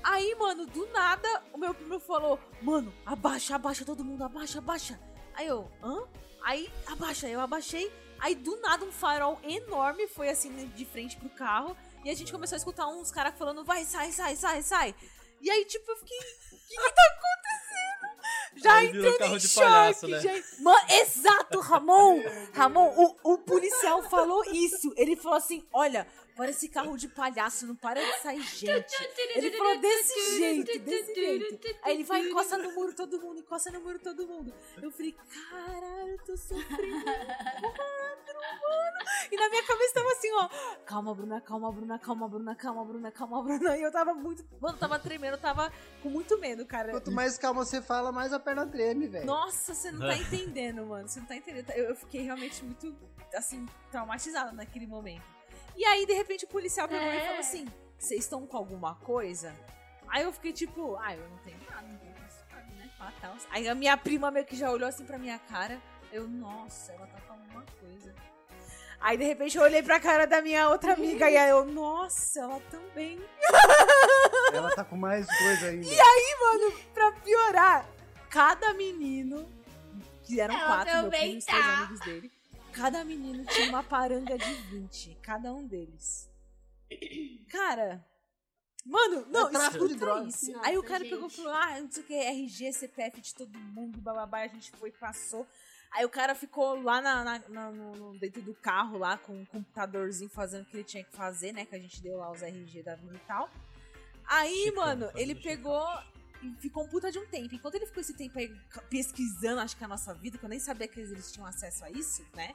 Aí, mano, do nada, o meu primo falou: Mano, abaixa, abaixa todo mundo, abaixa, abaixa. Aí eu, hã? Aí, abaixa, eu abaixei. Aí, do nada, um farol enorme foi assim de frente pro carro. E a gente começou a escutar uns caras falando: Vai, sai, sai, sai, sai. E aí, tipo, eu fiquei. O que, que tá acontecendo? Já Aí virou entrando carro em de choque, palhaço, né? já... Mano, exato, Ramon! Ramon, o, o policial falou isso. Ele falou assim: olha, parece carro de palhaço, não para de sair gente. Ele falou desse jeito, desse jeito. Aí ele vai e encosta no muro todo mundo, encosta no muro todo mundo. Eu falei, caralho, eu tô sofrendo. quadro, mano. E na minha cabeça tava assim, ó. Calma, Bruna, calma, Bruna, calma, Bruna, calma, Bruna, calma, Bruna. E eu tava muito. Mano, eu tava tremendo, eu tava com muito medo, cara. Quanto mais calma você fala, mais a perna treme, velho. Nossa, você não tá entendendo, mano. Você não tá entendendo. Eu, eu fiquei realmente muito, assim, traumatizada naquele momento. E aí, de repente, o policial pegou e É. falou assim: Vocês estão com alguma coisa? Aí eu fiquei tipo, ah, eu não tenho nada, não tenho nada, né? Aí a minha prima meio que já olhou assim pra minha cara. Eu, nossa, ela tá falando uma coisa. Aí de repente eu olhei pra cara da minha outra amiga e aí eu, nossa, ela também. Ela tá com mais coisa ainda. E aí, mano, pra piorar, cada menino, que eram Ela quatro, meu primo e os três tá. amigos dele, cada menino tinha uma paranga de 20, cada um deles. Cara. Mano, não, tráfico de escuta drogas. isso. Nossa, aí o cara pegou e gente. falou: ah, não sei o que, RG, CPF de todo mundo, bababá, e a gente foi e passou. Aí o cara ficou lá na, na- na- no, dentro do carro, lá com um computadorzinho fazendo o que ele tinha que fazer, né? Que a gente deu lá os RG da vida e tal. Aí, Checando, mano, ele pegou e ficou um puta de um tempo. Enquanto ele ficou esse tempo aí pesquisando, acho que a nossa vida, que eu nem sabia que eles tinham acesso a isso, né?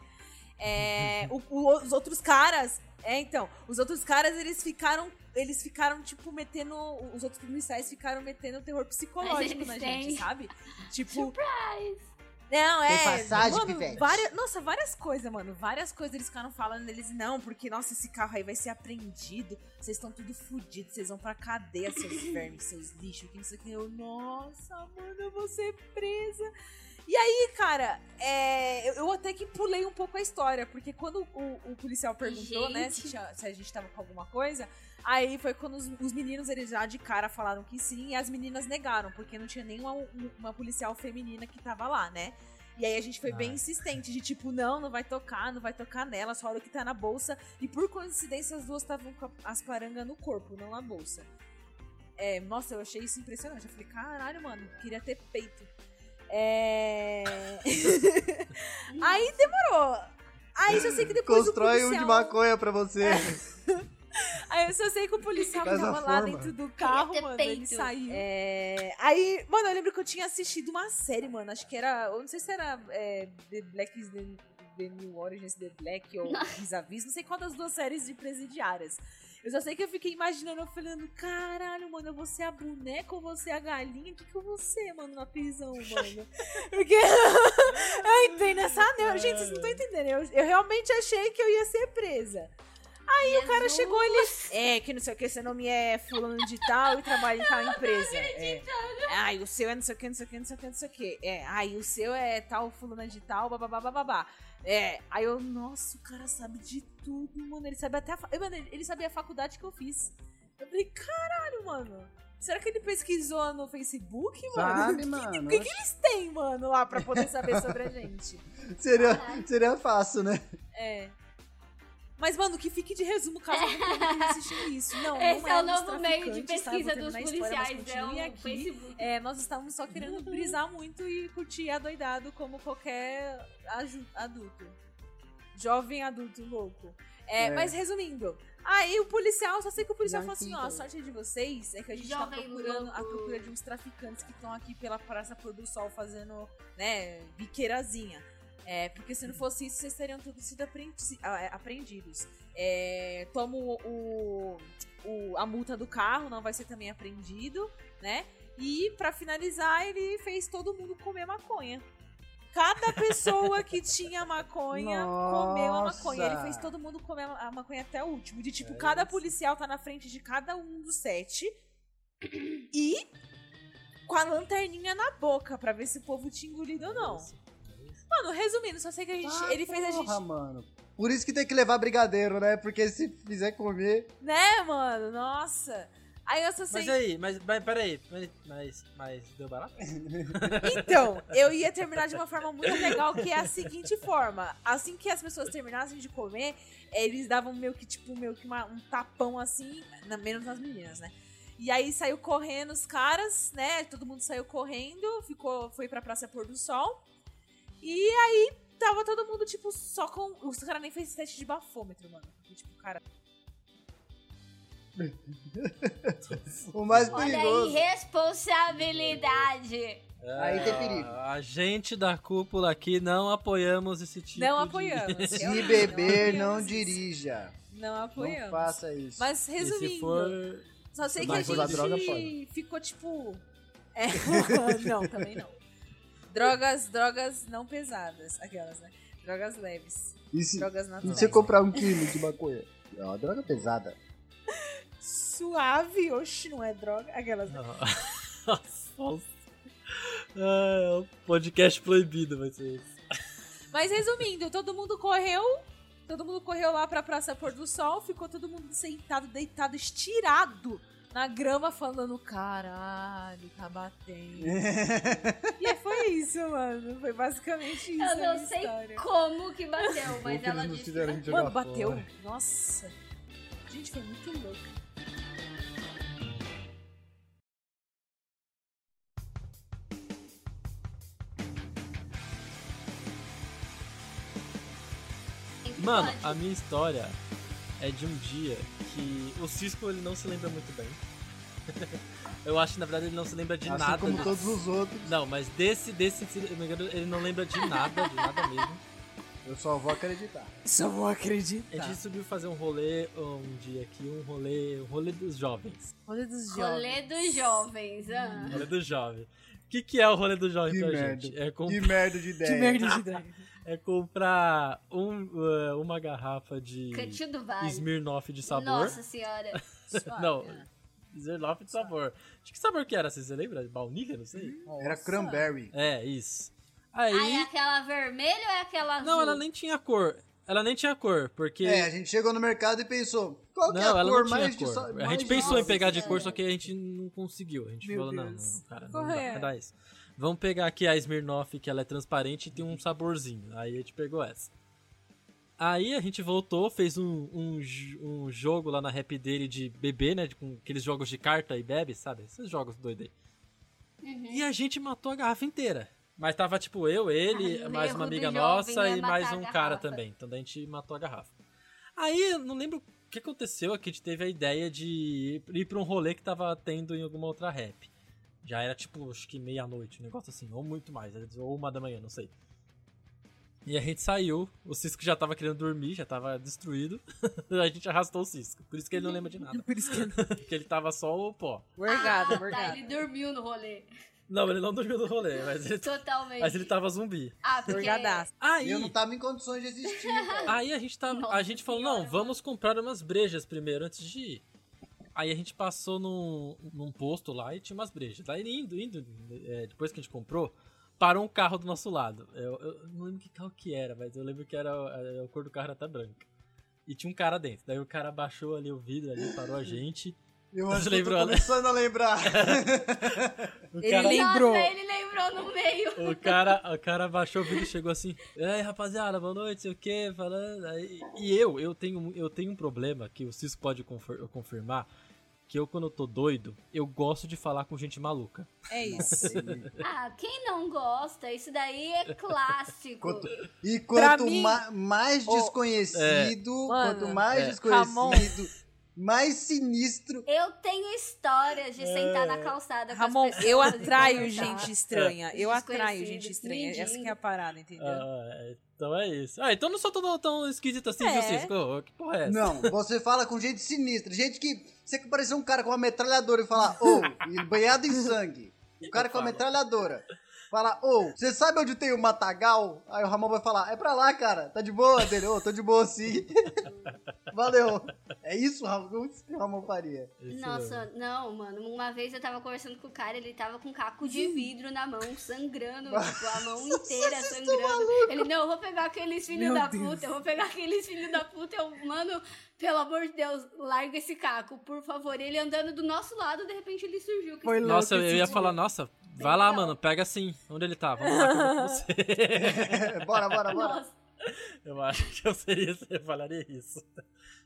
É, o- o- os outros caras. É, então, os outros caras, eles ficaram. Eles ficaram, tipo, metendo. Os outros policiais ficaram metendo terror psicológico na têm. gente, sabe? Tipo. Surprise! Não, é. Tem passagem, mano, pivete. várias, Nossa, várias coisas, mano. Várias coisas eles ficaram falando deles. Não, porque, nossa, esse carro aí vai ser apreendido. Vocês estão tudo fodidos. Vocês vão pra cadeia, seus vermes, seus lixos. Que não sei o que. Eu, nossa, mano, eu vou ser presa. E aí, cara, é, eu, eu até que pulei um pouco a história, porque quando o, o policial perguntou, né, se, Gente. tinha- se a gente tava com alguma coisa, aí foi quando os, os meninos, eles já de cara falaram que sim, e as meninas negaram, porque não tinha nenhuma um- uma policial feminina que tava lá, né? E aí a gente foi bem insistente, de tipo, não, não vai tocar, não vai tocar nela, só olha o que tá na bolsa. E por coincidência, as duas estavam com as parangas no corpo, não na bolsa. É, nossa, eu achei isso impressionante. Eu falei, caralho, mano, queria ter peito. É. Aí demorou. Aí só sei que depois Constrói o um policial... de maconha pra você. Aí eu só sei que o policial que Faz tava lá dentro do carro, mano, ele peito. saiu. É... Aí, mano, eu lembro que eu tinha assistido uma série, mano. Acho que era. Eu não sei se era é, The Black is the, the New Origins, The Black ou Vis-a-Vis. Não sei qual das duas séries de presidiárias. Eu só sei que eu fiquei imaginando, eu falando, caralho, mano, eu vou ser a boneca ou ser a galinha? O que, que eu vou ser, mano, na prisão, mano? Porque eu entrei nessa neura. Gente, vocês não estão entendendo. Eu, eu realmente achei que eu ia ser presa. Aí O cara chegou ele. É, que não sei o que, seu nome é fulano de tal e trabalha em tal empresa. É. Ai, o seu é não sei o que, não sei o que, não sei o que, não sei o que. É, ai, o seu é tal fulano de tal, bababá, bababá. É, aí eu, nossa, o cara sabe de tudo, mano. Ele sabe até a. Fa... Mano, ele sabia a faculdade que eu fiz. Eu falei, caralho, mano. Será que ele pesquisou no Facebook, mano? Sabe, mano. O que, que eles têm, mano, lá pra poder saber sobre a gente? Seria, seria fácil, né? É. Mas, mano, que fique de resumo caso alguém assistindo isso. Não, Esse não é o dos novo meio de tá? Pesquisa dos a história, policiais, é o aqui. Facebook. É, nós estávamos só querendo brisar muito e curtir adoidado como qualquer adulto. Jovem adulto louco. É, É. Mas resumindo, aí o policial, só sei que o policial falou assim: ó, a sorte de vocês é que a gente tá Jovem procurando a louco. procura de uns traficantes que estão aqui pela Praça Pôr do Sol fazendo, né, biqueirazinha. É, porque se não fosse isso, vocês teriam todos sido aprendi- ah, é, apreendidos. É, toma o, o- a multa do carro, não vai ser também apreendido, né? E pra finalizar, ele fez todo mundo comer maconha. Cada pessoa que tinha maconha comeu a maconha. Ele Nossa. fez todo mundo comer a maconha até o último. De tipo, É cada isso. policial tá na frente de cada um dos sete. E com a lanterninha na boca pra ver se o povo tinha engolido ou não. Mano, resumindo, só sei que a gente. Ah, ele fez a gente. porra, mano. Por isso que tem que levar brigadeiro, né? Porque se fizer comer. Né, mano? Nossa. Aí eu só sei. Mas aí, mas, mas peraí, mas, mas, mas deu barato? Então, eu ia terminar de uma forma muito legal, que é a seguinte forma. Assim que as pessoas terminassem de comer, eles davam meio que, tipo, meio que uma- um tapão assim, na- menos nas meninas, né? E aí saiu correndo os caras, né? Todo mundo saiu correndo, ficou, foi pra Praça Pôr do Sol. E aí tava todo mundo, tipo, só com. Os caras nem fez teste de bafômetro, mano. E, tipo, cara. O mais Olha a perigoso. irresponsabilidade. Aí tem perigo. É, A gente da cúpula aqui não apoiamos esse tipo Não de- apoiamos. Se Realmente, beber, não não dirija. Não Não apoiamos. faça isso. Mas resumindo. se for... Só sei que a gente ficou tipo. É. não, também não. Drogas, drogas não pesadas. Aquelas, né? Drogas leves. E se, Drogas e naturais. você comprar um quilo de maconha? É uma droga pesada. Suave, oxe, não é droga. Aquelas. né? Nossa. Ah, é um podcast proibido vai ser isso. Mas resumindo, todo mundo correu Todo mundo correu lá pra Praça Pôr do Sol, ficou todo mundo sentado, deitado, estirado na grama, falando: caralho, tá batendo. e foi isso, mano. Foi basicamente isso. Eu a não minha sei história. como que bateu, mas ela eles não disse que Mano, bateu. fora. Nossa. Gente, foi muito louco. Mano, Pode. a minha história é de um dia que o Cisco ele não se lembra muito bem. Eu acho que na verdade ele não se lembra de assim nada. como todos os outros, Não, mas desse, desse, se eu não me engano, ele não lembra de nada, de nada mesmo. eu só vou acreditar. Só vou A acreditar. gente subiu fazer um rolê um dia aqui, um rolê, um rolê dos jovens. Rolê dos Rolê jovens. dos jovens. Ah. Rolê dos jovens. O que, que é o rolê dos jovens Que pra merda. gente? É, com- Que merda de ideia. Que merda de ideia. É comprar um, uh, uma garrafa de Cantinho do Vale. Smirnoff de sabor. Nossa senhora. Não, Smirnoff de sabor. De que sabor que era? Você lembra? Baunilha? Não sei. Era cranberry. É, isso. Aí... Aí é aquela vermelha ou é aquela azul? Não, ela nem tinha cor. Ela nem tinha cor, porque... É, a gente chegou no mercado e pensou, qual que é Não, a ela cor não tinha mais cor. A gente pensou em pegar de Nossa, cor, é. só que a gente não conseguiu. A gente Meu falou, não, Deus. não, cara, não dá, é? isso. Vamos pegar aqui a Smirnoff, que ela é transparente e tem um saborzinho. Aí a gente pegou essa. Aí a gente voltou, fez um, um, um jogo lá na rap dele de bebê, né? Com aqueles jogos de carta e bebe, sabe? Esses jogos doidos aí. Uhum. E a gente matou a garrafa inteira. Mas tava tipo eu, ele, o mais uma amiga nossa e mais um cara também. Então daí a gente matou a garrafa. Aí, eu não lembro o que aconteceu, é que a gente teve a ideia de ir pra um rolê que tava tendo em alguma outra rap. Já era tipo, acho que meia-noite, um negócio assim, ou muito mais, ou uma da manhã, não sei. E a gente saiu, o Cisco já tava querendo dormir, já tava destruído. a gente arrastou o Cisco. Por isso que ele não lembra de nada. Por isso que eu... Porque ele tava só o pó. Morgada, Ah, morgada. tá, ele dormiu no rolê. Não, ele não dormiu no rolê, mas ele, Totalmente. mas ele tava zumbi. Ah, porque... Morgadaço. Aí, Eu não tava em condições de existir, velho. aí a gente tava, a Nossa gente falou, senhora, não, vamos comprar umas brejas primeiro antes de ir. Aí a gente passou num, num posto lá e tinha umas brejas. Aí indo, indo, é, depois que a gente comprou, parou um carro do nosso lado. Eu, eu não lembro que carro que era, mas eu lembro que era a, a cor do carro era até branca. E tinha um cara dentro. Daí o cara baixou ali o vidro ali, parou a gente. Eu acho que eu tô lembrou, né? começando a lembrar. O Ele cara, lembrou. Nossa, ele lembrou no meio. O cara, o cara baixou o vídeo e chegou assim, e aí rapaziada, boa noite, sei o que, falando. Aí, e eu, eu tenho, eu tenho um problema que o Cisco pode confir- confirmar, que eu quando eu tô doido, eu gosto de falar com gente maluca. É isso. Ah, quem não gosta? Isso daí é clássico. Quanto- E quanto mim- ma- mais Ô, desconhecido, Mano, quanto mais é. desconhecido, mais sinistro. Eu tenho histórias de sentar na calçada com Ramon, as pessoas eu atraio gente estranha. Eu atraio gente estranha. Essa mendigo. que é a parada, entendeu? Ah, é, então é isso. Ah, então não sou tão, tão esquisito assim, É. viu, Cisco? Ô, Que porra é essa? Não, você fala com gente sinistra, gente que você que parecer um cara com uma metralhadora e falar, ô, e banhado em sangue. O cara com a metralhadora. Fala, ô, você sabe onde tem o matagal? Aí o Ramon vai falar, é pra lá, cara. Tá de boa dele? Ô, tô de boa sim. Valeu. É isso, Ramon? Que o Ramon faria? Isso Nossa, não, mano. Uma vez eu tava conversando com o cara, ele tava com um caco de vidro na mão, sangrando, tipo, a mão inteira sangrando. Ele, não, eu vou pegar aqueles filhos da Deus. puta, eu vou pegar aqueles filhos da puta. Eu, mano, pelo amor de Deus, larga esse caco, por favor. Ele andando do nosso lado, de repente ele surgiu. Foi louco Nossa, eu ia falar, nossa, vai lá, legal. mano, pega assim. Onde ele tá? Vamos lá que eu vou com você. bora, bora, bora. Nossa, eu acho que eu seria, eu falaria isso.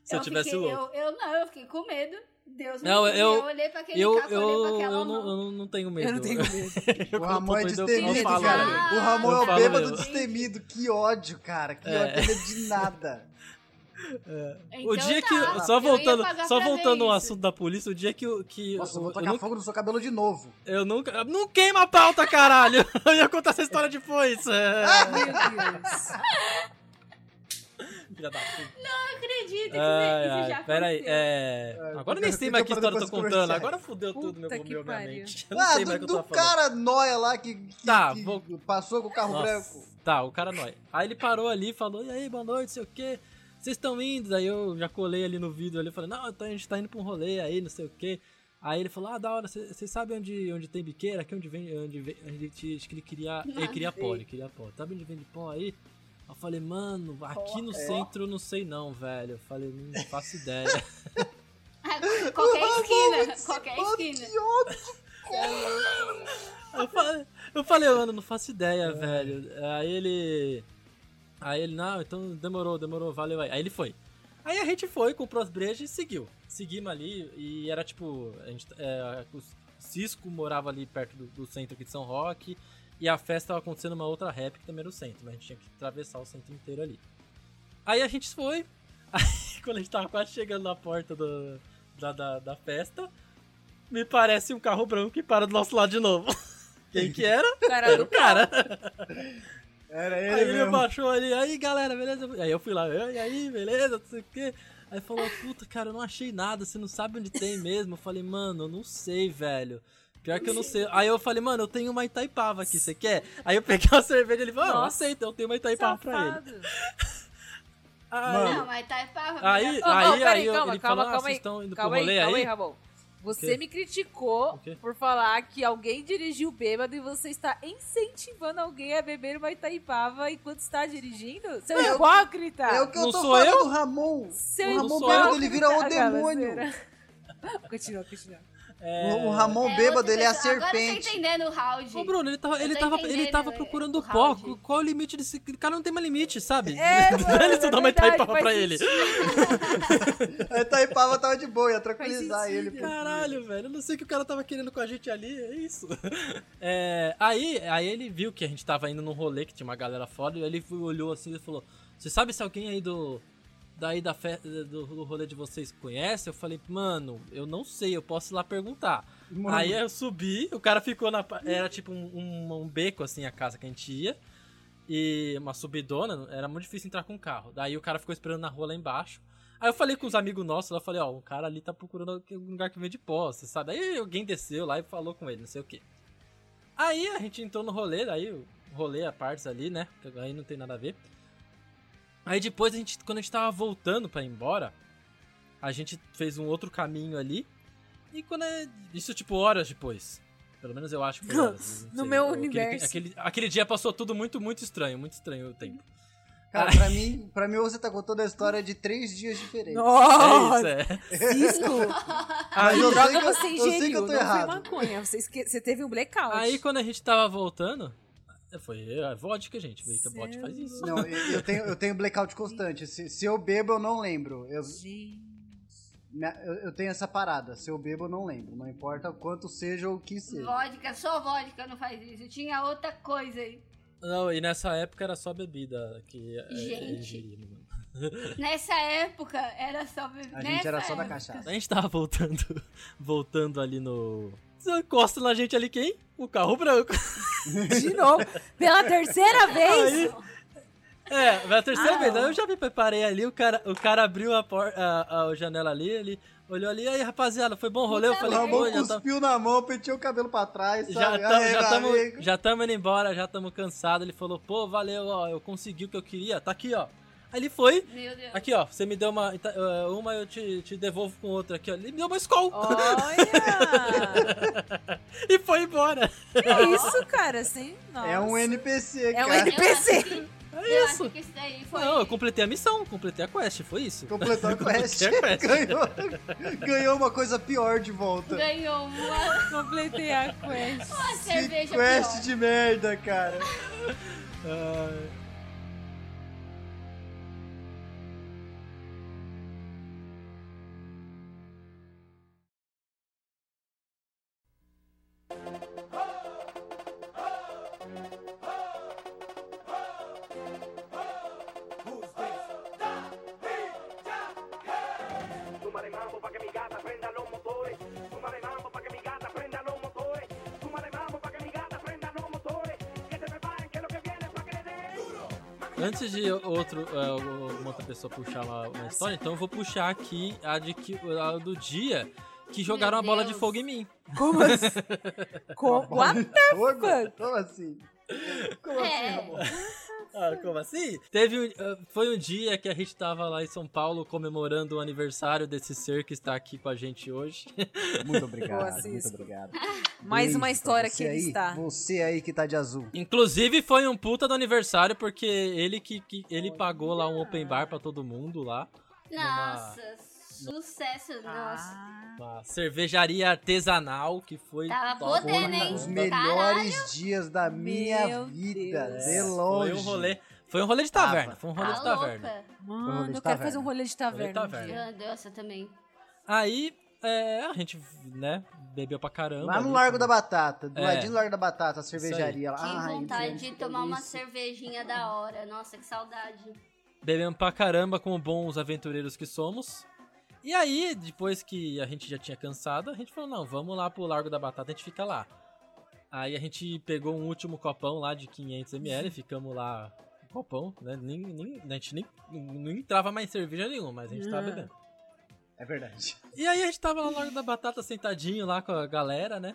Se eu, tivesse fiquei, louco. Eu, eu não, eu fiquei com medo. Deus me Não, livre, eu- eu olhei pra aquele Eu, caco, eu, olhei pra eu, aquela não, mão. eu não- não tenho medo. Eu não tenho medo. O Ramon é Eu destemido, eu cara. O Ramon Eu é o bêbado mesmo. destemido. Que ódio, cara. Que É. ódio, não medo de nada. O Então dia tá, que. Só eu voltando, só voltando ao isso. assunto da polícia, o dia que. eu- que Nossa, eu vou eu, tacar nunca, fogo no seu cabelo de novo. eu nunca. Não queima a pauta, caralho! Eu ia contar essa história depois. É. Meu Deus. Filha da puta. Não acredito que Ai, isso ai, já pera aí, aconteceu. é... É, Agora eu nem sei mais que história eu tô contando, agora fudeu tudo meu, meu minha mente. Eu não Ah, sei mais o do, que eu tava falando. cara nóia lá que, que- Tá, que vou- passou com o carro Nossa. branco. Tá, o cara nóia. Aí ele parou ali e falou, e aí, boa noite, sei o quê. Vocês estão indo? Aí eu já colei ali no vídeo ali, falei, não, a gente tá indo pra um rolê aí, não sei o quê. Aí ele falou, ah, da hora, vocês sabem onde, onde tem biqueira? Aqui onde vem, onde vem, onde ele, acho que ele queria, ele queria pó, ele queria pó. Sabe onde vende pó aí? Eu falei, mano, aqui no É. centro eu não sei não, velho. Eu falei, não faço ideia. qualquer esquina, qualquer esquina. Eu falei, eu falei, mano, não faço ideia, velho. Aí ele. Aí ele, não, então demorou, demorou, valeu aí. Aí ele foi. Aí a gente foi, comprou as brejas e seguiu. Seguimos ali e era tipo. A gente, é, o Cisco morava ali perto do, do centro aqui de São Roque. E a festa tava acontecendo numa outra rap que também era o centro, mas a gente tinha que atravessar o centro inteiro ali. Aí a gente foi. Aí quando a gente tava quase chegando na porta do, da, da, da festa, me parece um carro branco que para do nosso lado de novo. Quem que era? Cara Era o cara. Era Aí ele ele mesmo. baixou ali, aí galera, beleza? Aí eu fui lá, e aí, beleza, não sei o quê. Aí falou, puta, cara, eu não achei nada, você não sabe onde tem mesmo. Eu falei, mano, eu não sei, velho. Pior que eu não sei. Aí eu falei, mano, eu tenho uma Itaipava aqui, você quer? Aí eu peguei uma cerveja e ele falou, ah, aceito, eu tenho uma Itaipava pra ele. Safado. Aí, Mano. Não, mas tá pá, Aí- ô, aí peraí, eu- calma, ele calma, falou, ah, calma vocês aí. estão indo pro Calma aí, rolê calma aí? aí, Ramon. Você me criticou por falar que alguém dirigiu bêbado e você está incentivando alguém a beber uma Itaipava enquanto está dirigindo? Seu Eu- hipócrita! É o que eu Não tô sou falando, eu? Ramon. Seu o Ramon bêbado, ele vira o hipócrita, demônio. Continua, continua. É... O, o Ramon É bêbado, ele é a pessoa. Agora eu serpente. tô entendendo o round. Ô, Bruno, ele tava, Eu ele tava, ele tava é, procurando o pó. Qual é o limite desse. O cara não tem mais limite, sabe? É, mano, eu é dar uma Itaipava pra ele. A Itaipava tava de boa, ia tranquilizar ele. Caralho, velho, eu não sei o que o cara tava querendo com a gente ali, é isso. É, aí, aí ele viu que a gente tava indo num rolê que tinha uma galera foda, e aí ele olhou assim e falou: Você sabe se alguém aí do. Daí da fe, do, do rolê de vocês conhece? Eu falei, mano, eu não sei, eu posso ir lá perguntar. Mano. Aí eu subi, o cara ficou na. Era tipo um, um- um beco assim a casa que a gente ia. E uma subidona, era muito difícil entrar com o carro. Daí o cara ficou esperando na rua lá embaixo. Aí eu falei com os amigos nossos, eu falei, ó, o cara ali tá procurando um lugar que vende pó, você sabe? Aí alguém desceu lá e falou com ele, não sei o que. Aí a gente entrou no rolê, aí o rolê a partes ali, né? Aí não tem nada a ver. Aí depois a gente, quando a gente tava voltando pra ir embora, a gente fez um outro caminho ali. E quando é. Isso tipo horas depois. Pelo menos eu acho que foi horas. não No sei. meu Aquele- universo. Aquele, aquele dia passou tudo muito, muito estranho, muito estranho o tempo. Cara, pra mim, pra mim você tá contando a história de três dias diferentes. É Nossa! isso, é. Mas Que eu sei droga que eu- você eu sei que ingeriu? eu tô não errado. foi maconha. Você, esque... você teve um blackout. Aí quando a gente tava voltando, foi a vodka, gente. Porque a vodka faz isso. Não, eu eu tenho, eu tenho blackout constante. Se, se eu bebo, eu não lembro. Eu, eu, eu tenho essa parada. Se eu bebo, eu não lembro. Não importa o quanto seja ou o que seja. Vodka, só vodka não faz isso. Tinha outra coisa aí. Não, e nessa época era só bebida que é, Gente. ingerimos, mano. Nessa época era só bebida. A gente era só da cachaça. A gente tava voltando, voltando ali no. Encosta na gente ali quem? O carro branco. De novo. Pela terceira vez. Aí, é, a terceira Ah, vez. Aí eu já me preparei ali, o cara, o cara abriu a, por, a, a janela ali, ele olhou ali, aí rapaziada, foi bom rolê? Eu falei, Ramon pô, já tá, cuspiu na mão, penteou o cabelo pra trás, já sabe? Aí, já tamo, já tamo indo embora, já tamo cansado. Ele falou, pô, valeu, ó, eu consegui o que eu queria, tá aqui, ó. Aí ele foi, Meu Deus. aqui, ó, você me deu uma, eh, uma eu te, te devolvo com outra aqui, ó. Ele me deu uma Skol Olha! e foi embora. Que isso, cara? Nossa. É um NPC, É um cara. Eu NPC. acho que, É eu isso. acho que isso daí foi. Não, eu completei a missão, completei a quest, foi isso. Completou a quest. Completei a quest. ganhou, ganhou uma coisa pior de volta. Ganhou uma, Completei a quest. uma Que cerveja quest pior. de merda, cara. Ai. Antes de outro, é, uma outra pessoa puxar uma, uma história, então eu vou puxar aqui a, de que, a do dia que jogaram a bola de fogo em mim. Como assim? Co- What the Fogo? fuck? Como assim? Como assim, É. Ah, como assim? Teve um, ah, foi um dia que a gente tava lá em São Paulo comemorando o aniversário desse ser que está aqui com a gente hoje. Muito obrigado, Boa, muito obrigado. Mais Beijo uma história que ele aí, está. Você aí que tá de azul. Inclusive foi um puta do aniversário porque ele que, que- ele pagou lá um open bar pra todo mundo lá. Nossa, sucesso, nossa. Ah, Uma cervejaria artesanal que foi Tava top podendo, pra hein? Os caramba. melhores dias da minha Meu vida, Deus. de É, longe. Foi um rolê, foi um rolê de taverna, foi um rolê Tá de taverna. louca. mano, rolê de eu quero taverna. fazer um rolê de taverna. Rolê de um taverna. Meu Deus, eu também. Aí é, a gente, né, bebeu pra caramba. Lá no ali. Largo da Batata, do É. ladinho do Largo da Batata, a cervejaria lá. Que Ai, vontade gente, de tomar uma delícia. cervejinha da hora. Nossa, que saudade. Bebemos pra caramba como bons aventureiros que somos. E aí, depois que a gente já tinha cansado, a gente falou, não, vamos lá pro Largo da Batata, a gente fica lá. Aí a gente pegou um último copão lá de 500ml, ficamos lá, um copão, né, nem, nem, a gente nem, não entrava mais cerveja nenhuma, mas a gente tava Ah. bebendo. É verdade. E aí a gente tava lá no Largo da Batata sentadinho lá com a galera, né?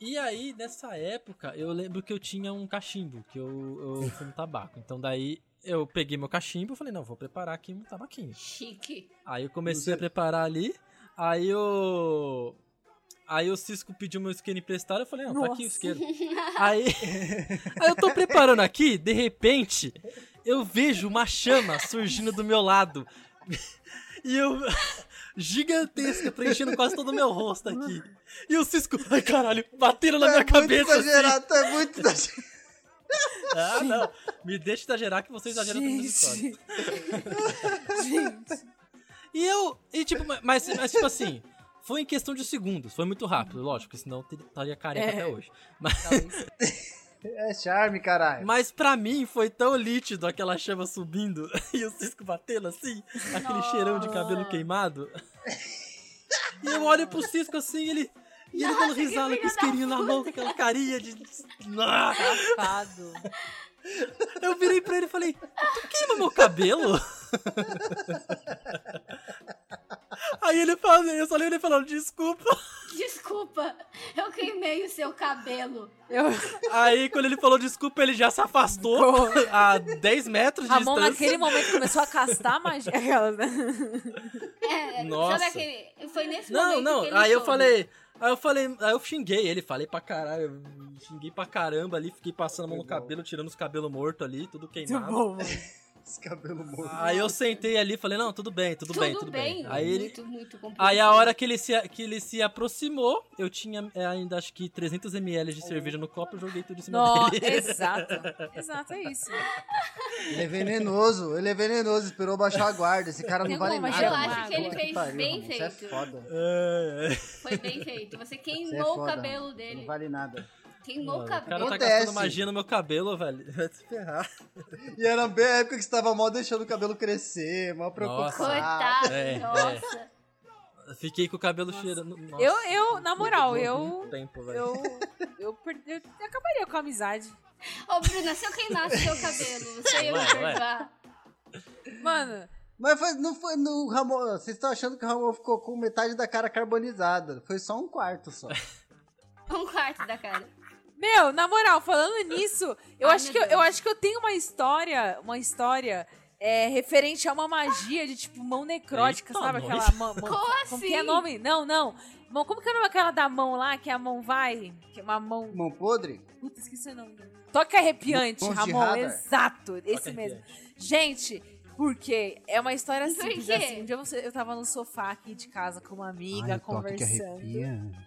E aí, nessa época, eu lembro que eu tinha um cachimbo, que eu, eu fumo tabaco. Então daí eu peguei meu cachimbo e falei, não, vou preparar aqui um tabaquinho. Chique. Aí eu comecei Você- a preparar ali, aí o... Aí o Cisco pediu meu isqueiro emprestado, eu falei, não, tá aqui o Nossa. isqueiro. aí, aí eu tô preparando aqui, de repente, eu vejo uma chama surgindo do meu lado. E eu... Gigantesca, preenchendo quase todo o meu rosto aqui. E o Cisco, ai caralho, bateram na Tu minha é muito cabeça assim. exagerado, é muito exagerado. Ah, não. Me deixa exagerar que você exagera minhas histórias. Gente. Gente. E eu. E tipo, mas, mas tipo assim. Foi em questão de segundos, foi muito rápido, lógico, porque senão eu estaria careca É. até hoje. Mas. É charme, caralho. mas pra mim foi tão lítido aquela chama subindo e o cisco batendo assim, aquele cheirão de cabelo Nossa. queimado. E eu olho pro cisco assim, ele. E ele dando risada com o isqueirinho na mão, com aquela carinha de. Safado. Eu virei pra ele e falei, tu queima meu cabelo? Aí ele falou, eu só lembro ele falando, desculpa. Desculpa, eu queimei o seu cabelo. Eu, Aí quando ele falou desculpa, ele já se afastou a 10 metros de Ramon distância. naquele momento começou a castar a magia. Né? É, Nossa. sabe aquele. Foi nesse Não, momento não, que ele aí eu soube. falei, aí eu falei, aí eu xinguei ele, falei pra caralho, xinguei pra caramba ali, fiquei passando a mão no cabelo, tirando os cabelos mortos ali, tudo Muito queimado. bom. Esse cabelo morto. Aí eu sentei ali e falei, não, tudo bem, tudo, Tudo bem, tudo bem. Aí ele, muito, muito compreensível. Aí a hora que ele se, que ele se aproximou, eu tinha é, ainda acho que 300ml de cerveja no copo, eu joguei tudo em cima No, dele. exato. Exato, é isso. Ele é venenoso, ele é venenoso, esperou baixar a guarda. Esse cara não vale nada. Eu acho que ele fez pariu, bem é feito. foda. É, é. Foi bem feito. Você Você é queimou o cabelo dele. Não vale nada. Queimou Mano, o o cara cabelo. tá Acontece. gastando magia no meu cabelo, velho. Vai se ferrar. E era bem a época que você tava mal deixando o cabelo crescer, mal preocupado. Coitado, É, é. nossa. Fiquei com o cabelo cheirando. Nossa, Eu, eu, na moral, eu. Tempo. Eu, eu, perdi, eu acabaria com a amizade. Ô, Bruna, se eu queimasse seu cabelo, você ia me perdoar? Mano, Mas foi, não foi no Ramon. Vocês estão achando que o Ramon ficou com metade da cara carbonizada. Foi só um quarto só. Um quarto da cara. Meu, na moral, falando nisso, eu Ai, acho que eu, acho que eu tenho uma história, uma história é, referente a uma magia de tipo mão necrótica, Eita, sabe? Aquela mão. mão Como como que é assim? nome? Não, não. Mão, como que é o nome aquela da mão lá, que a mão vai? Que é uma mão. Mão podre? Puta, esqueci o nome. Toque arrepiante, Mãos de Ramon. radar. Exato, esse Toque mesmo. arrepiante. Gente, porque é uma história Por simples quê? assim. Um dia você, eu tava no sofá aqui de casa com uma amiga, conversando.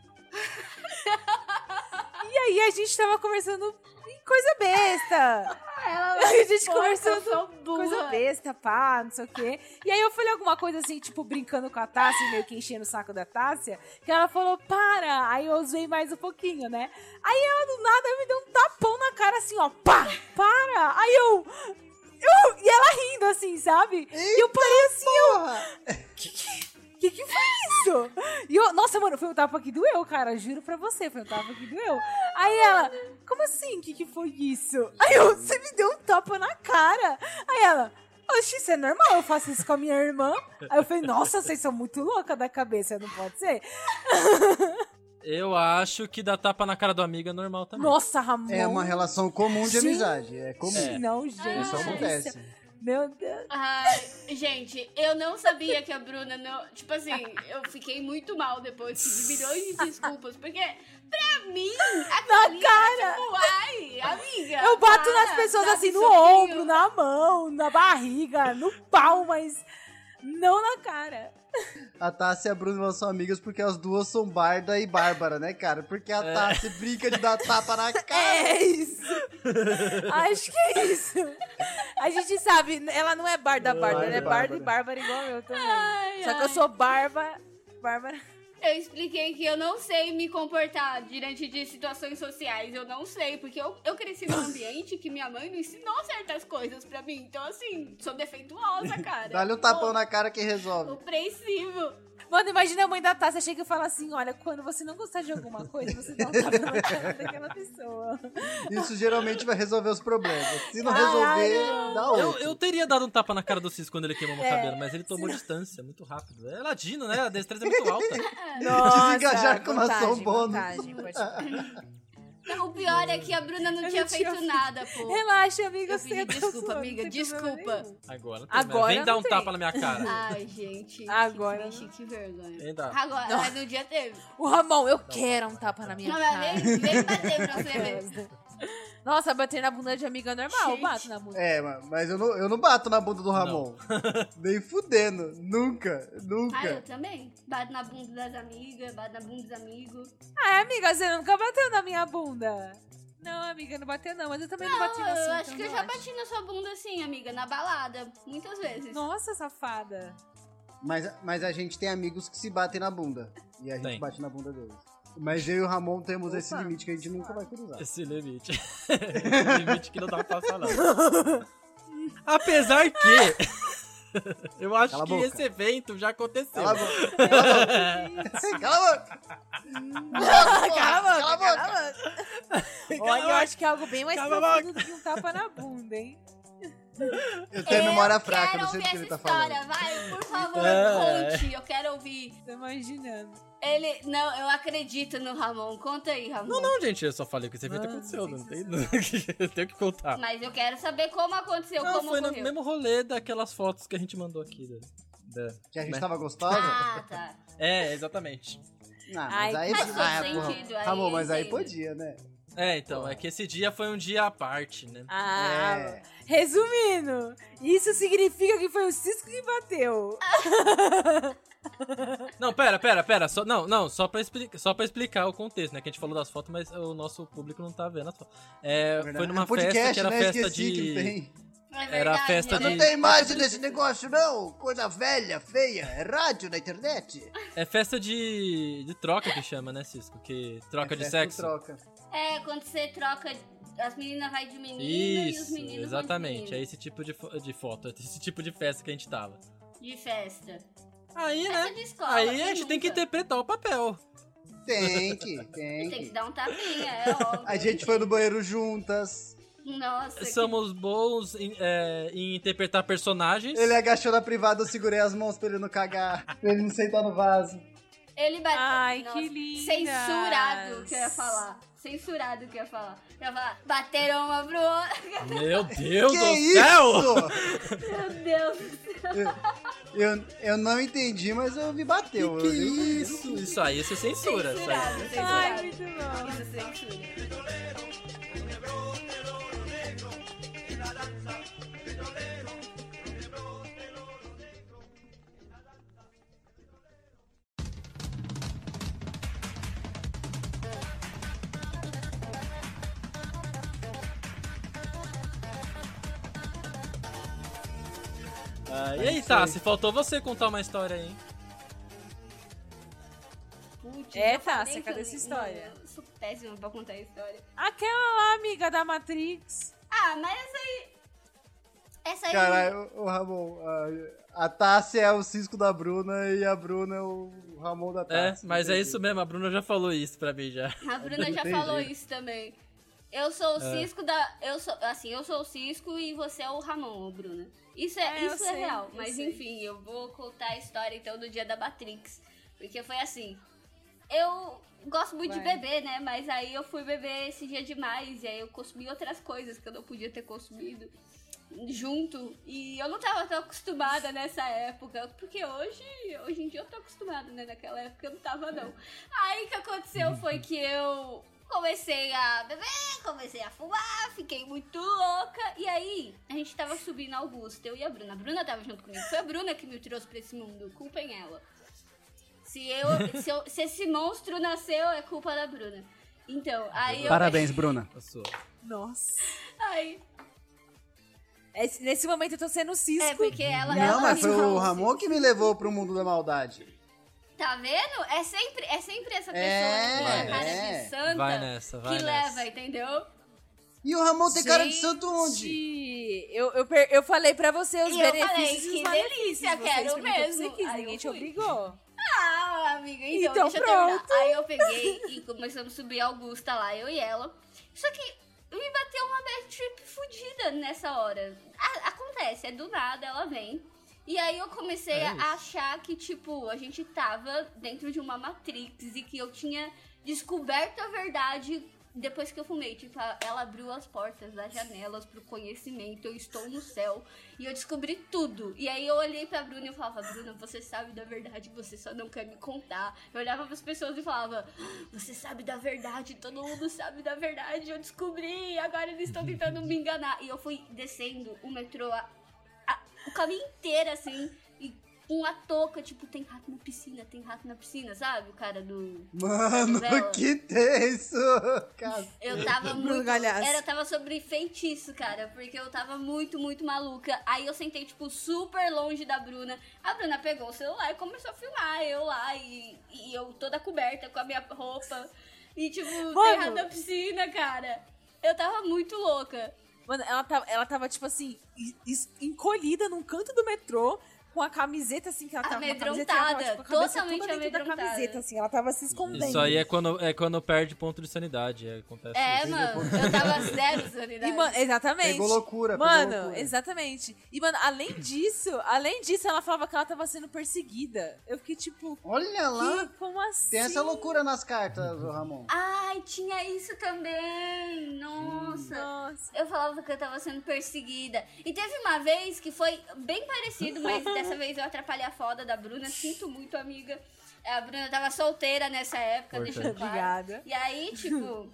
E aí a gente tava conversando em coisa besta. Ela A gente Pô, conversando coisa besta, pá, não sei o quê. E aí eu falei alguma coisa assim, tipo, brincando com a Tássia, meio que enchendo o saco da Tássia, que ela falou, para! Aí eu usei mais um pouquinho, né? Aí ela do nada me deu um tapão na cara assim, ó, pá! Para! Aí eu. eu e ela rindo assim, sabe? e eu parei assim, eu. Que que foi isso? E eu, nossa, mano, foi um tapa que doeu, cara. Juro pra você, foi um tapa que doeu. Aí ela, como assim? Que que foi isso? Aí eu, você me deu um tapa na cara. Aí ela, oxi, isso é normal, eu faço isso com a minha irmã. Aí eu falei, nossa, vocês são muito louca da cabeça, não pode ser? Eu acho que dar tapa na cara do amigo é normal também. Nossa, Ramon. É uma relação comum de Gente. amizade. É comum. É. Não, gente. Isso acontece. Meu Deus. Ai, gente, eu não sabia que a Bruna não. Tipo assim, eu fiquei muito mal depois, pedi milhões de desculpas, porque pra mim, aquilo cara. tipo, ai, amiga. Eu bato para, nas pessoas assim no soquinho. ombro, na mão, na barriga, no pau, mas não na cara. A Tássia e a Bruna são amigas porque as duas são Barda e Bárbara, né, cara? Porque a Tássia brinca de dar tapa na cara. É isso. Acho que é isso. A gente sabe, ela não é Barda Bárbara, ela é Barda e Bárbara igual eu também. Ai, Só que eu ai. sou Barba. Bárbara. Eu expliquei que eu não sei me comportar diante de situações sociais. Eu não sei, porque eu, eu cresci num ambiente que minha mãe não ensinou certas coisas pra mim. Então, assim, sou defeituosa, cara. Dá-lhe um tapão na cara que resolve. Opressivo. Mano, imagina a mãe da Tássia chega e fala assim: olha, quando você não gostar de alguma coisa, você dá um tapa na cara daquela pessoa. Isso geralmente vai resolver os problemas. Se não Caralho. resolver, dá Eu, outro. eu teria dado um tapa na cara do Cis quando ele queimou meu É, cabelo, mas ele tomou distância muito rápido. É ladino, né? A destreza é muito alta. Desengajar com vantagem, bônus. vantagem, pode- Não, o pior é que a Bruna não Eu tinha não tinha feito feito. nada, pô. Relaxa, amiga. Eu você pedi tá desculpa, amiga, não problema desculpa. Agora não tem Agora. Vem não dar um tem. tapa na minha cara. Ai, gente. Agora Que que vergonha. Vem dar. Agora, Não. mas no dia teve. O Ramon, eu quero um tapa na minha Não, cara. mas vem, vem bater pra você ver. Nossa, bater na bunda de amiga é normal, eu Gente. bato na bunda. É, ma- mas eu não, eu não bato na bunda do Ramon. Nem fudendo. Nunca, Ah, eu nunca. também. Bato na bunda das amigas, bato na bunda dos amigos. Ah, amiga, você nunca bateu na minha bunda. Não, amiga, não bateu não, mas eu também não, bati na eu sua. acho então que eu já bati na sua bunda assim, amiga, na balada. Muitas vezes. Nossa, safada. Mas, mas a gente tem amigos que se batem na bunda. E a gente Tem. bate na bunda deles. Mas eu e o Ramon temos esse Opa. limite que a gente nunca vai cruzar. Esse limite. Esse limite que não dá pra passar, não. Apesar que. Eu acho Cala que esse evento já aconteceu. Cala a boca. Cala a boca. Cala a boca, Cala a boca. Olha, eu acho que é algo bem mais profundo do que um tapa na bunda, hein? Eu tenho memória fraca, quero não sei do ouvir que ele essa tá história, falando. vai, por favor, É. conte. Eu quero ouvir. Tô imaginando. Ele. Não, eu acredito no Ramon. Conta aí, Ramon. Não, não, gente, eu só falei que esse evento Ah, aconteceu. Não tem. Eu tenho que contar. Mas eu quero saber como aconteceu, Não, como foi no ocorreu. mesmo rolê daquelas fotos que a gente mandou aqui. Da, da- Que a gente né? tava gostosa? Ah, tá. É, exatamente. Não, Ai, mas aí... faz todo ah, sentido, porra. aí Ramon, mas aí podia, né? É, então, é que esse dia foi um dia à parte, né? Ah, É. resumindo, isso significa que foi o Cisco que bateu. Não, pera, pera, pera. Só, não, não, só pra, explicar, só pra explicar o contexto, né? Que a gente falou das fotos, mas o nosso público não tá vendo as fotos. É, Verdade. foi numa É podcast, festa que era né? festa Esqueci de. tem. É Era a festa né? de- Não tem imagem desse negócio, não! Coisa velha, feia. É rádio na internet. É festa de, de troca que chama, né, Cisco? Que troca É de sexo. Troca. É, quando você troca. As meninas vai de menina e os Isso, meninos vão de exatamente. É esse tipo de, fo- de foto, é esse tipo de festa que a gente tava. De festa. Aí, Festa né? de escola. Aí quem a gente tem que nunca? interpretar o papel. Tem que, tem Tem que que. dar um tapinha, é óbvio. A gente foi no banheiro juntas. Nossa, que- Somos bons em, é, em interpretar personagens. Ele agachou na privada, eu segurei as mãos pra ele não cagar. Pra ele não sentar no vaso. Ele bateu. Ai, Nossa, que lindas. Censurado que eu ia falar. Censurado que eu ia falar. Eu ia falar, bateram uma pro outro. Meu Deus que do isso? céu! Meu Deus. Eu, eu não entendi, mas eu me bateu. Que Eu vi- isso? Isso aí, isso é censura. Isso aí. Censurado, censurado. Ai, muito bom. Isso é censura. Ah, e aí, tá, se faltou você contar uma história aí, hein? Putz, É, Tássia, que cadê essa história? Eu sou péssima pra contar a história. Aquela lá, amiga da Matrix. Ah, mas essa aí. Essa aí. Caralho, o Ramon. A, a Tássia é o Cisco da Bruna e a Bruna é o Ramon da É, mas é isso mesmo, a Bruna já falou isso pra mim já. A Bruna já Entendi. falou isso também. Eu sou o É. Cisco da. Eu sou, assim, eu sou o Cisco e você é o Ramon, Bruna. Isso é, É, isso é sei, real. Mas sei. enfim, eu vou contar a história então do dia da Matrix. Porque foi assim. eu gosto muito de Vai. beber, né? Mas aí eu fui beber esse dia demais. E aí eu consumi outras coisas que eu não podia ter consumido junto. E eu não tava tão acostumada nessa época. Porque hoje, hoje em dia eu tô acostumada, né? Naquela época eu não tava, não. Aí o que aconteceu foi que eu comecei a beber, comecei a fumar, fiquei muito louca. E aí, a gente tava subindo a Augusta, eu e a Bruna. A Bruna tava junto comigo. Foi a Bruna que me trouxe pra esse mundo. Culpem ela. Se, eu, se, eu- se esse monstro nasceu, é culpa da Bruna. Então, aí eu. Parabéns, Bruna. Passou. Nossa. Aí, Esse- nesse momento eu tô sendo cisco. é porque ela. Não, ela mas me foi o trouxe. Ramon que me levou pro mundo da maldade. Tá vendo? É sempre, é sempre essa pessoa É, que tem a cara é. de santa Vai nessa, vai que nessa. leva, entendeu? E o Ramon tem cara de santo onde? Gente, Eu, eu, per- eu falei pra você os E eu benefícios falei, e os que delícia, quero que mesmo. Aí ninguém eu te obrigou. Ah, amiga, então, Então deixa eu terminar. pronto. Aí eu peguei e começamos a subir a Augusta lá, eu e ela. Só que me bateu uma bad trip fudida nessa hora. A- acontece, é do nada, ela vem. E aí eu comecei É a achar que, tipo, a gente tava dentro de uma Matrix e que eu tinha descoberto a verdade depois que eu fumei. Tipo, ela abriu as portas das janelas pro conhecimento, eu estou no céu. E eu descobri tudo. E aí eu olhei pra Bruna e falava, Bruna, você sabe da verdade, você só não quer me contar. Eu olhava pras pessoas e falava, você sabe da verdade, todo mundo sabe da verdade, eu descobri, agora eles estão tentando me enganar. E eu fui descendo o metrô a- o caminho inteiro, assim, e com a touca, tipo, tem rato na piscina, tem rato na piscina, sabe? O cara do. Mano, que tenso! Cara, Eu tava muito. Era, eu tava sobre feitiço, cara. Porque eu tava muito, muito maluca. Aí eu sentei, tipo, super longe da Bruna. A Bruna pegou o celular e começou a filmar. Eu lá e, e eu toda coberta com a minha roupa. E, tipo, Mano. terra na piscina, cara. Eu tava muito louca. Mano, ela tava, ela tava tipo assim, encolhida num canto do metrô, com a camiseta assim, que ela tava com a camiseta, ela tava, tipo, com a cabeça Totalmente toda dentro da amedrontada. camiseta, assim, ela tava se escondendo. Isso aí é quando, é quando perde ponto de sanidade. é, Acontece É, isso. mano. Eu tava zero sanidade. E, mano, exatamente. Pegou loucura, pegou Mano, loucura. exatamente. E, mano, além disso, além disso, ela falava que ela tava sendo perseguida. Eu fiquei tipo, Olha lá. que, como assim? Tem essa loucura nas cartas, Ramon. Ai, tinha isso também. Nossa. Nossa. Eu falava que eu tava sendo perseguida. E teve uma vez que foi bem parecido, mas dessa vez eu atrapalhei a foda da Bruna. Sinto muito, amiga. A Bruna tava solteira nessa época, deixa eu claro. Obrigada. E aí, tipo.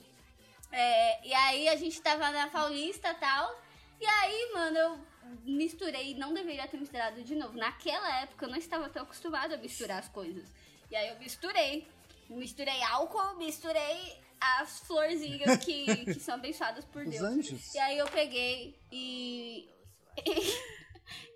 é, e aí a gente tava na Paulista e tal. E aí, mano, eu misturei, não deveria ter misturado de novo. Naquela época eu não estava tão acostumada a misturar as coisas. E aí eu misturei. Misturei álcool, misturei as florzinhas que, que são abençoadas por Os Deus. anjos. E aí eu peguei e.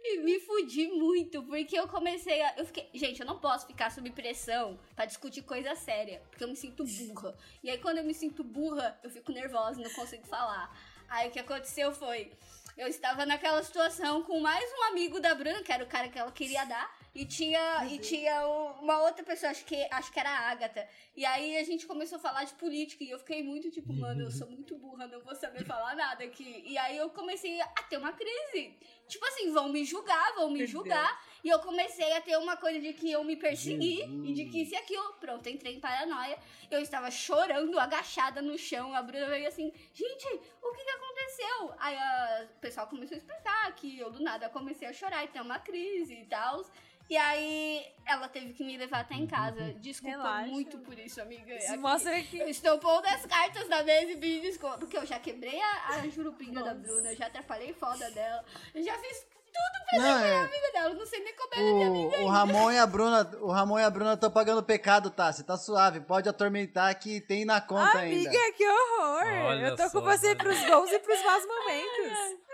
e me fudi muito, porque eu comecei a. Eu fiquei. Gente, eu não posso ficar sob pressão pra discutir coisa séria, porque eu me sinto burra. E aí, quando eu me sinto burra, eu fico nervosa não consigo falar. Aí o que aconteceu foi. Eu estava naquela situação com mais um amigo da Bruna, que era o cara que ela queria dar. E tinha, e tinha uma outra pessoa, acho que, acho que era a Agatha. E aí a gente começou a falar de política. E eu fiquei muito tipo, mano, eu sou muito burra, não vou saber falar nada aqui. E aí eu comecei a ter uma crise. Tipo assim, vão me julgar, vão me Meu julgar. E eu comecei a ter uma coisa de que eu me persegui. E de que isso e aquilo. Pronto, entrei em paranoia. Eu estava chorando, agachada no chão. A Bruna veio assim, gente, o que que aconteceu? Aí o pessoal começou a explicar que eu do nada comecei a chorar e ter uma crise e tal. E aí ela teve que me levar até em casa. Desculpa Relaxa. muito por isso, amiga. Isso Aqui- mostra que. eu estou pondo as cartas na mesa e pedindo desculpa. Porque eu já quebrei a, a jurupinga da. Bruna, eu já atrapalhei foda dela. Eu já fiz tudo pra Não, ser é. amiga dela. Não sei nem como ela é minha amiga O. Ramon e a Bruna, o Ramon e a Bruna estão pagando pecado, tá? Você tá suave, pode atormentar que tem na conta ainda. Amiga, que horror! Olha eu tô só, com você pros bons e pros maus momentos.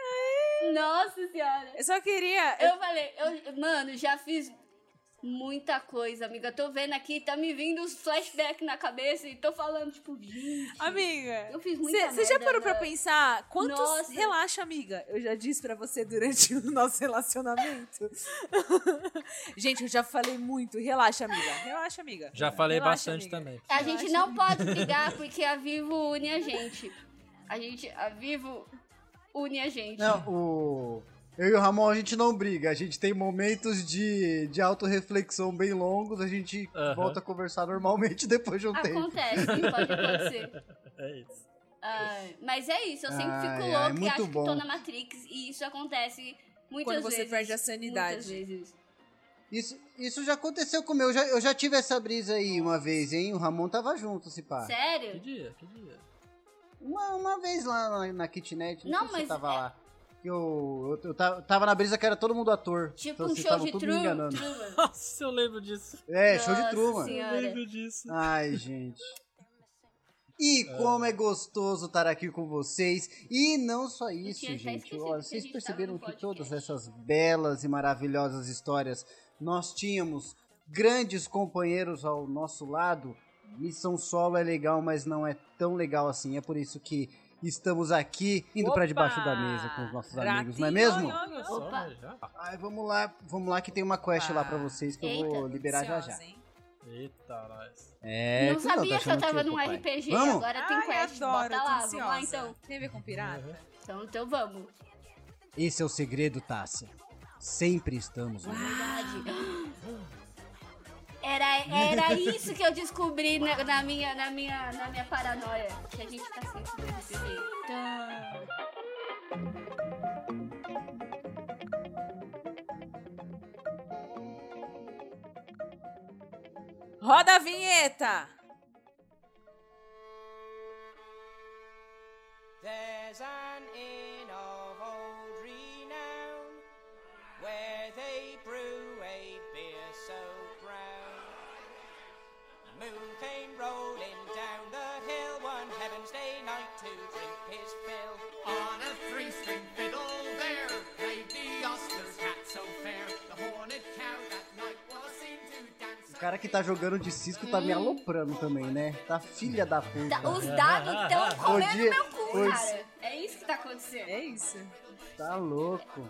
Nossa senhora. Eu só queria. Eu falei, eu, mano, já fiz muita coisa, amiga. Tô vendo aqui, tá me vindo os flashbacks na cabeça e tô falando, tipo, gente. Amiga, Eu fiz muita você já parou pra né? pensar quantos. Nossa. Relaxa, amiga. Eu já disse pra você durante o nosso relacionamento. Gente, eu já falei muito. Relaxa, amiga. Relaxa, amiga. Já falei Relaxa, bastante amiga. também. A Eu gente não pode brigar porque a Vivo une a gente. A gente, a Vivo une a gente. Não, o. Eu e o Ramon, a gente não briga. A gente tem momentos de, de autorreflexão bem longos. A gente volta a conversar normalmente depois de um tempo. Acontece, pode acontecer. É isso. Ai, mas é isso, eu sempre Ai, fico ai, louca e acho bom. que tô na Matrix. E isso acontece muitas Quando você vezes. perde a sanidade. Muitas vezes. Isso, isso já aconteceu comigo. Eu já, eu já tive essa brisa aí uma vez, hein? O Ramon tava junto, se pá. Que Sério? dia? Que dia? Uma, uma vez lá na, na kitnet. Não, Não, sei se mas você tava é- lá. Eu, eu, eu ta- tava na brisa que era todo mundo ator. Tipo então um vocês show de tudo me Tru- enganando. Truman. Nossa, eu lembro disso. É, show de Nossa Truman. Senhora. Eu lembro disso. Ai, gente. E como é gostoso estar aqui com vocês. E não só isso, gente. Olha, vocês gente perceberam que todas essas belas e maravilhosas histórias nós tínhamos grandes companheiros ao nosso lado. Missão solo é legal, mas não é tão legal assim. É por isso que estamos aqui indo pra Opa! debaixo da mesa com os nossos amigos, não é Ratinho, mesmo? Opa. Ai, vamos lá, vamos lá que tem uma quest lá pra vocês que eu vou Eita, liberar já já. Ansiosa, hein? Eita, nós. É, não tá sabia que eu tava num papai? RPG, Vamos? agora tem Ai, quest. adoro, Bota lá, vamos lá ansiosa. então. Tem a ver com pirata? Então, então vamos. Esse é o segredo, Tássia. Sempre estamos. Verdade. Era, era isso que eu descobri na, na minha, na, minha, na minha paranoia. Que a gente tá sempre. Então... Roda a vinheta! There's an cara que tá jogando de Cisco tá me aloprando também, né? Tá filha da puta. Tá- os dados estão comendo dia- meu cu, hoje- cara. É isso que tá acontecendo. É isso. Tá louco.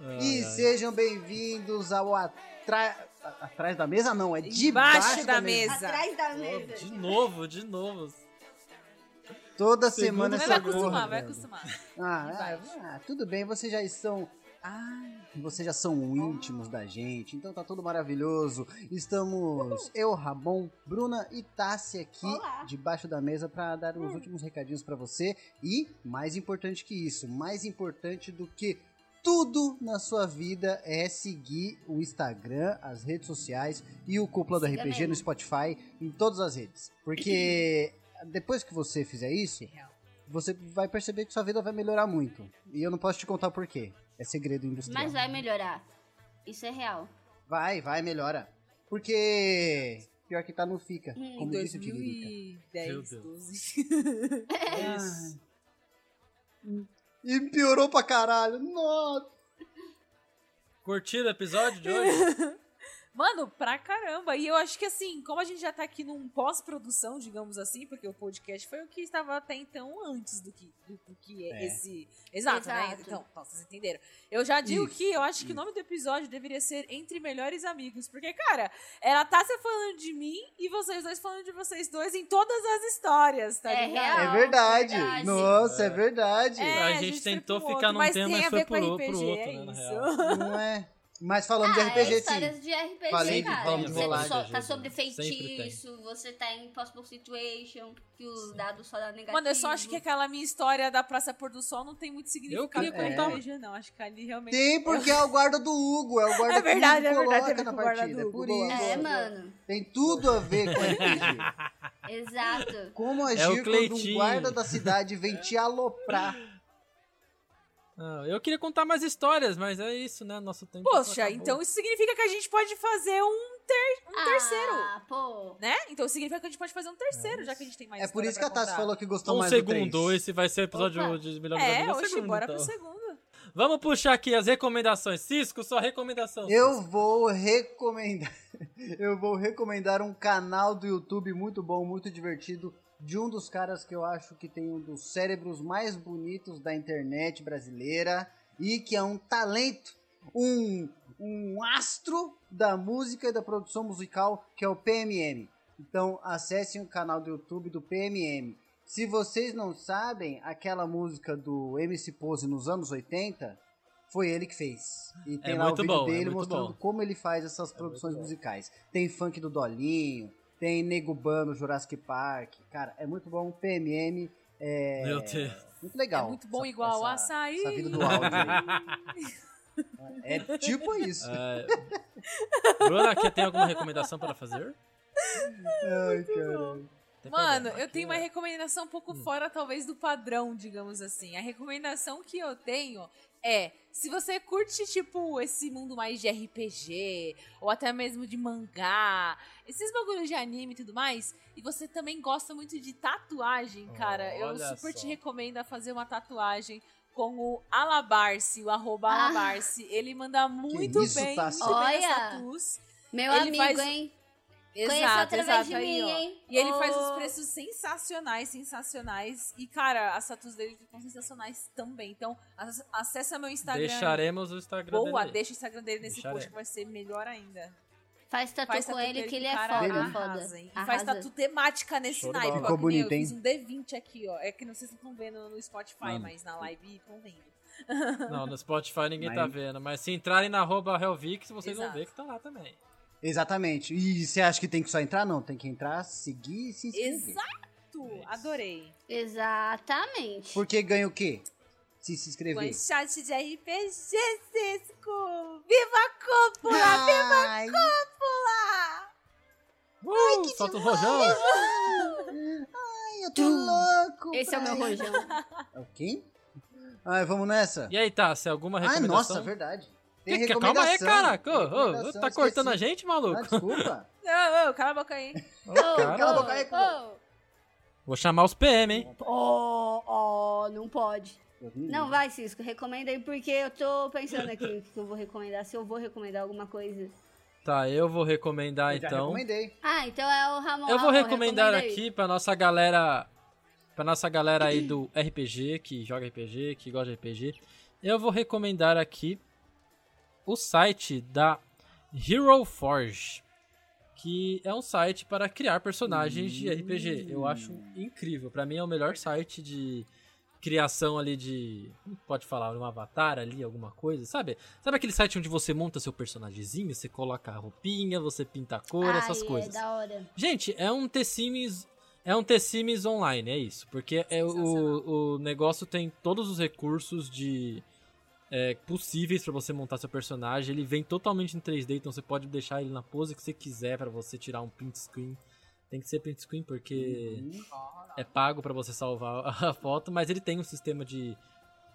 Ai, E ai. sejam bem-vindos ao atra... Atrás da mesa? Não, é debaixo Debaixo da, da mesa. mesa. Atrás da Oh, mesa. de novo, de novo. Toda Segundo semana essa vai acostumar, porra, vai acostumar. Ah, ah, ah, tudo bem, vocês já são. Ah, vocês já são íntimos da gente, então tá tudo maravilhoso. Estamos eu, Ramon, Bruna e Tássia aqui Olá. debaixo da mesa pra dar os últimos recadinhos pra você. E, mais importante que isso, mais importante do que tudo na sua vida é seguir o Instagram, as redes sociais e o Cúpula do RPG mesmo. no Spotify, em todas as redes. Porque depois que você fizer isso, você vai perceber que sua vida vai melhorar muito. E eu não posso te contar o porquê. É segredo industrial. Mas vai melhorar. Isso é real. Vai, vai, melhora. Porque pior que tá não fica. Hum, como Em disse o Tiririca. 2010, Meu 12. É isso. E piorou pra caralho. Nossa. Curtiram o episódio de hoje? Mano, pra caramba. E eu acho que assim, como a gente já tá aqui num pós-produção, digamos assim, porque o podcast foi o que estava até então antes do que, do, do que é É. esse. Exato, né? Exato. Então, então, vocês entenderam. Eu já digo Isso, que eu acho que o nome do episódio deveria ser Entre Melhores Amigos. Porque, cara, era a Tássia falando de mim e vocês dois falando de vocês dois em todas as histórias, tá É ligado? real. É verdade. verdade. Nossa, é verdade. É, a a gente gente foi tentou ficar outro, num mas tema, tem mas a foi pro, pro RPG, outro, é né, na isso. real. Não é. Mas falando de Ah, RPG, é sim. histórias de RPG, Falei cara. falando de Você rolagem, só- tá sobre feitiço, você tá em possible situation, que os dados só dá negativo. Mano, eu só acho que aquela minha história da Praça Pôr do Sol não tem muito significado queria com contar- RPG, não. Acho que ali realmente. Tem porque é o guarda do Hugo. É o guarda É verdade, que o é Hugo verdade, coloca na com o guarda partida. do É Hugo, por isso. É, mano. Tem tudo a ver com RPG. Exato. Como É agir o quando um guarda da cidade vem te aloprar. Ah, eu queria contar mais histórias, mas é isso, né? Nosso tempo. Poxa, acabou. então isso significa que a gente pode fazer um, ter... um terceiro, Ah, pô. né? Então significa que a gente pode fazer um terceiro, já que a gente tem mais É por isso que a Tassi contar. falou que gostou Um mais segundo, do 3. esse vai ser o episódio Opa. de Melhores É, oxe, segundo, bora então. pro segundo. Vamos puxar aqui as recomendações. Cisco, sua recomendação. Eu Cisco. vou recomendar. Eu vou recomendar um canal do YouTube muito bom, muito divertido, de um dos caras que eu acho que tem um dos cérebros mais bonitos da internet brasileira e que é um talento, um, um astro da música e da produção musical, que é o PMM. Então acessem o canal do YouTube do PMM. Se vocês não sabem, aquela música do MC Pose nos anos 80, foi ele que fez. E tem É lá o vídeo bom, é dele muito mostrando bom. É como ele faz essas produções musicais. Tem funk do Dolinho, tem Nego Ban no Jurassic Park. Cara, é muito bom. PMM é Meu Deus. muito legal. É muito bom essa- igual essa, açaí. Essa vida do áudio aí. É tipo isso. É... Bruna, aqui tem alguma recomendação para fazer? Ai, caralho. Mano, eu tenho uma é- recomendação um Hum. pouco fora, talvez, do padrão, digamos assim. A recomendação que eu tenho é: se você curte, tipo, esse mundo mais de RPG, ou até mesmo de mangá, esses bagulhos de anime e tudo mais, e você também gosta muito de tatuagem, cara, eu super te só. recomendo a fazer uma tatuagem. Com o Alabarce, o arroba Ah. Alabarce. Ele manda muito isso, bem, Tassi? muito bem as Olha. tatus. Meu Ele amigo, faz- hein? Conheço Exato, através exato de aí, mim, ó. hein? E ele faz Ô. os preços sensacionais, sensacionais. E, cara, as tatuas dele ficam sensacionais também. Então, ac- acessa meu Instagram. Deixaremos o Instagram Boa, dele. deixa o Instagram dele nesse Deixaremos. post que vai ser melhor ainda. Faz tatu Faz com tatu ele dele que ele é foda, arrasa, foda. hein? E faz Arrasa. tatu temática nesse Show naipe. Ficou que nem eu, bonito, fiz hein? um D20 aqui, ó. É que não sei se estão vendo no Spotify, Mano. mas na live estão vendo. Não, no Spotify ninguém Mas- tá vendo. Mas se entrarem na arroba Hellvix, vocês vão Exato. ver que tá lá também. Exatamente. E você acha que tem que só entrar? Não, tem que entrar, seguir e se inscrever. Exato! Adorei. Exatamente. Porque ganha o quê? Se se One inscrever. shot de RPG, Cisco! Viva a cúpula! Viva Ai, a cúpula! Uh, solta o rojão! ai, eu tô louco. Esse é o meu rojão. É o quê? Ai, vamos nessa? E aí, Tassi, alguma Ai, recomendação? nossa, verdade. Tem Que- que- Calma aí, caraca! Ô, ô, tá cortando a esqueci. gente, Ah, maluco? desculpa. Ô, ô, cala a boca aí. Ô. Cala a boca aí. Ô, Vou chamar os PM, hein? Ó, ó, não pode. Não, vai, Cisco, recomenda aí, porque eu tô pensando aqui o que eu vou recomendar, se eu vou recomendar alguma coisa. Tá, eu vou recomendar Eu já então. recomendei. Ah, então é o Ramon. Eu vou Ramon, recomendar aqui pra nossa galera. Pra nossa galera aí do RPG, que joga RPG, que gosta de RPG. Eu vou recomendar aqui o site da Hero Forge. Que é um site para criar personagens de RPG. Eu acho incrível. Pra mim é o melhor site de criação ali de. Pode falar? Um avatar ali, alguma coisa, sabe? Sabe aquele site onde você monta seu personagemzinho? Você coloca a roupinha, você pinta a cor, Ai, essas coisas. É da hora. Gente, é um T-Sims. É um T-Sims online, é isso. Porque é o, o negócio tem todos os recursos de. É, possíveis pra você montar seu personagem. Ele vem totalmente em 3D, então você pode deixar ele na pose que você quiser pra você tirar um print screen. Tem que ser print screen porque é pago pra você salvar a foto, mas ele tem um sistema de,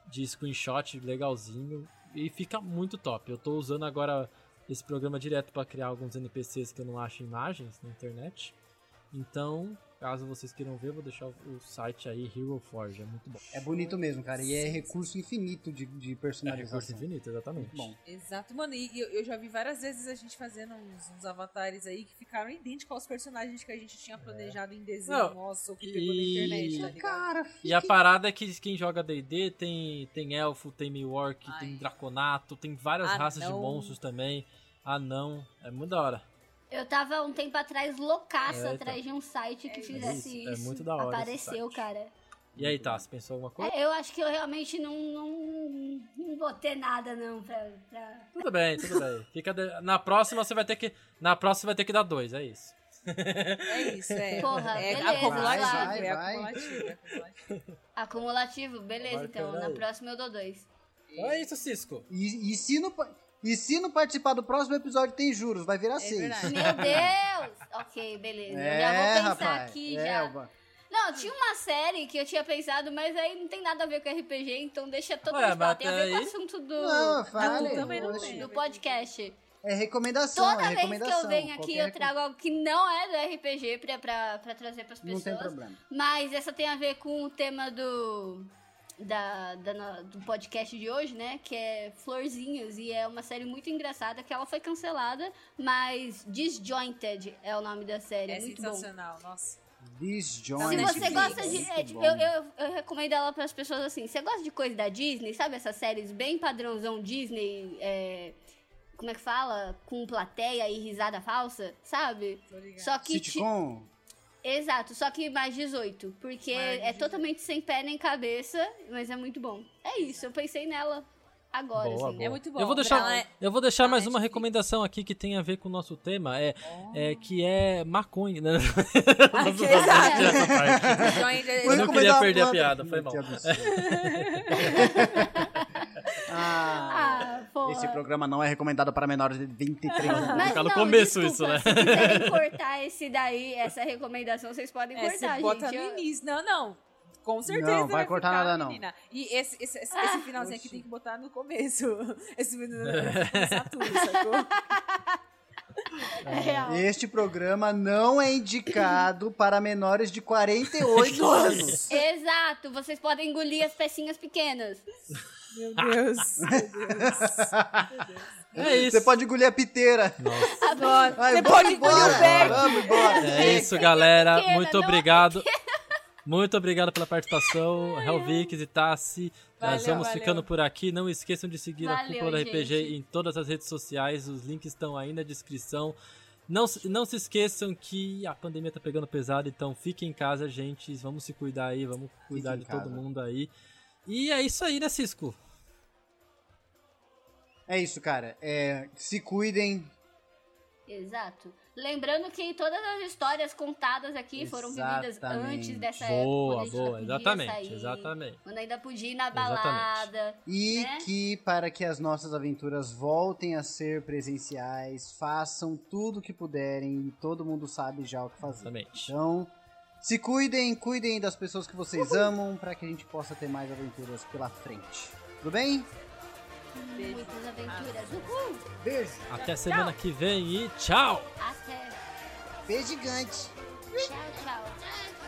de screenshot legalzinho e fica muito top. Eu tô usando agora esse programa direto pra criar alguns NPCs que eu não acho imagens na internet. Então, caso vocês queiram ver, eu vou deixar o, site aí, Hero Forge, é muito bom. É bonito mesmo, cara. E é recurso infinito de, de É recurso personalização. infinito, exatamente. Muito bom. Exato, mano. E eu, eu já vi várias vezes a gente fazendo uns, uns avatares aí que ficaram idênticos aos personagens que a gente tinha planejado em desenho Não, nosso ou que pegou na e- internet, tá ligado? Cara, E a parada é que quem joga D&D tem, tem elfo, tem Miwark, Ai. tem draconato, tem várias raças de Anão. monstros também. Anão, é muito da hora. Eu tava um tempo atrás loucaça É, atrás de um site que fizesse isso, é isso. muito da hora Apareceu, cara. E aí, tá, você pensou alguma coisa? É, eu acho que eu realmente não, não, não vou ter nada, não, pra. pra... Tudo bem, tudo bem. Fica de- Na próxima você vai ter que. Na próxima você vai ter que dar dois, é isso. É isso, é. Porra, é beleza, acumulativo, vai, é vai. acumulativo, é acumulativo. Acumulativo, beleza, Marca então. Na próxima eu dou dois. Então é isso, Cisco. E, e se não, pa- e se não participar do próximo episódio tem juros, vai virar seis. verdade. Meu Deus! ok, beleza. eu já É, vou pensar rapaz. aqui é, já. va- Não, tinha uma série que eu tinha pensado, mas aí não tem nada a ver com RPG, então deixa todo mundo Tem a ver com o aí- assunto do, Não, fale. também não do podcast. É recomendação, Toda é vez que recomendação. eu venho aqui, eu trago algo que não é do RPG pra, pra, pra trazer pras Não pessoas. tem problema. Mas essa tem a ver com o tema do, da, da do podcast de hoje, né? Que é Florzinhos. E é uma série muito engraçada que ela foi cancelada, mas Disjointed é o nome da série. É muito bom. sensacional, nossa. Disjoint. Se você gosta de. É, tipo, bom. eu, eu, eu recomendo ela para as pessoas assim. Você gosta de coisa da Disney, sabe? Essas séries bem padrãozão Disney. é, como é que fala? Com plateia e risada falsa, sabe? Tô ligado. Só que. ti- Sitcom? Exato, só que mais 18. Porque Mais é 18. totalmente sem pé nem cabeça, mas é muito bom. É isso, eu pensei nela. Agora, Boa, sim. boa. É muito bom. Eu vou deixar, é- eu vou deixar mais uma Netflix. recomendação aqui que tem a ver com o nosso tema, é, é que é maconha, né? Ah, que exato. Eu não queria perder a piada, foi mal. Que absurdo. ah, Ah, pô. Esse programa não é recomendado para menores de 23 anos. Mas Fica no não, começo desculpa, isso, né? Se quiserem cortar esse daí, essa recomendação, vocês podem É, cortar, você bota gente. no Eu- início. Não, não. Com certeza. Não, vai cortar ficar, nada, não. menina. E esse, esse, esse, Ah, esse finalzinho aqui tem que botar no começo. Esse tudo, sacou? É real. Este programa não é indicado para menores de 48 anos. Exato, vocês podem engolir as pecinhas pequenas. Meu Deus. Meu Deus. É isso. Você pode engolir a piteira. Agora. Vai, Você pode engolir o Beck. Vamos embora. É isso, galera. pequena, Muito é obrigado. Muito obrigado pela participação, Helvix e Tassi. Nós vamos valeu. ficando por aqui. Não esqueçam de seguir a Valeu, Cúpula da RPG gente. em todas as redes sociais. Os links estão aí na descrição. Não, se- não se esqueçam que a pandemia tá pegando pesado, então fiquem em casa, gente. Vamos se cuidar aí, vamos cuidar de todo mundo aí. E é isso aí, né, Cisco? É isso, cara. É, se cuidem. Exato. Lembrando que todas as histórias contadas aqui foram vividas Exatamente. antes dessa Boa, época. boa, ainda podia exatamente, sair, exatamente. Quando ainda podia ir na Exatamente. balada. E Né? que para que as nossas aventuras voltem a ser presenciais, façam tudo o que puderem e todo mundo sabe já o que fazer. Exatamente. Então, se cuidem, cuidem das pessoas que vocês amam para que a gente possa ter mais aventuras pela frente. Tudo bem? Muitas aventuras. Uhul! Beijo. Até semana que vem e tchau! Até. Beijo gigante. Tchau, tchau.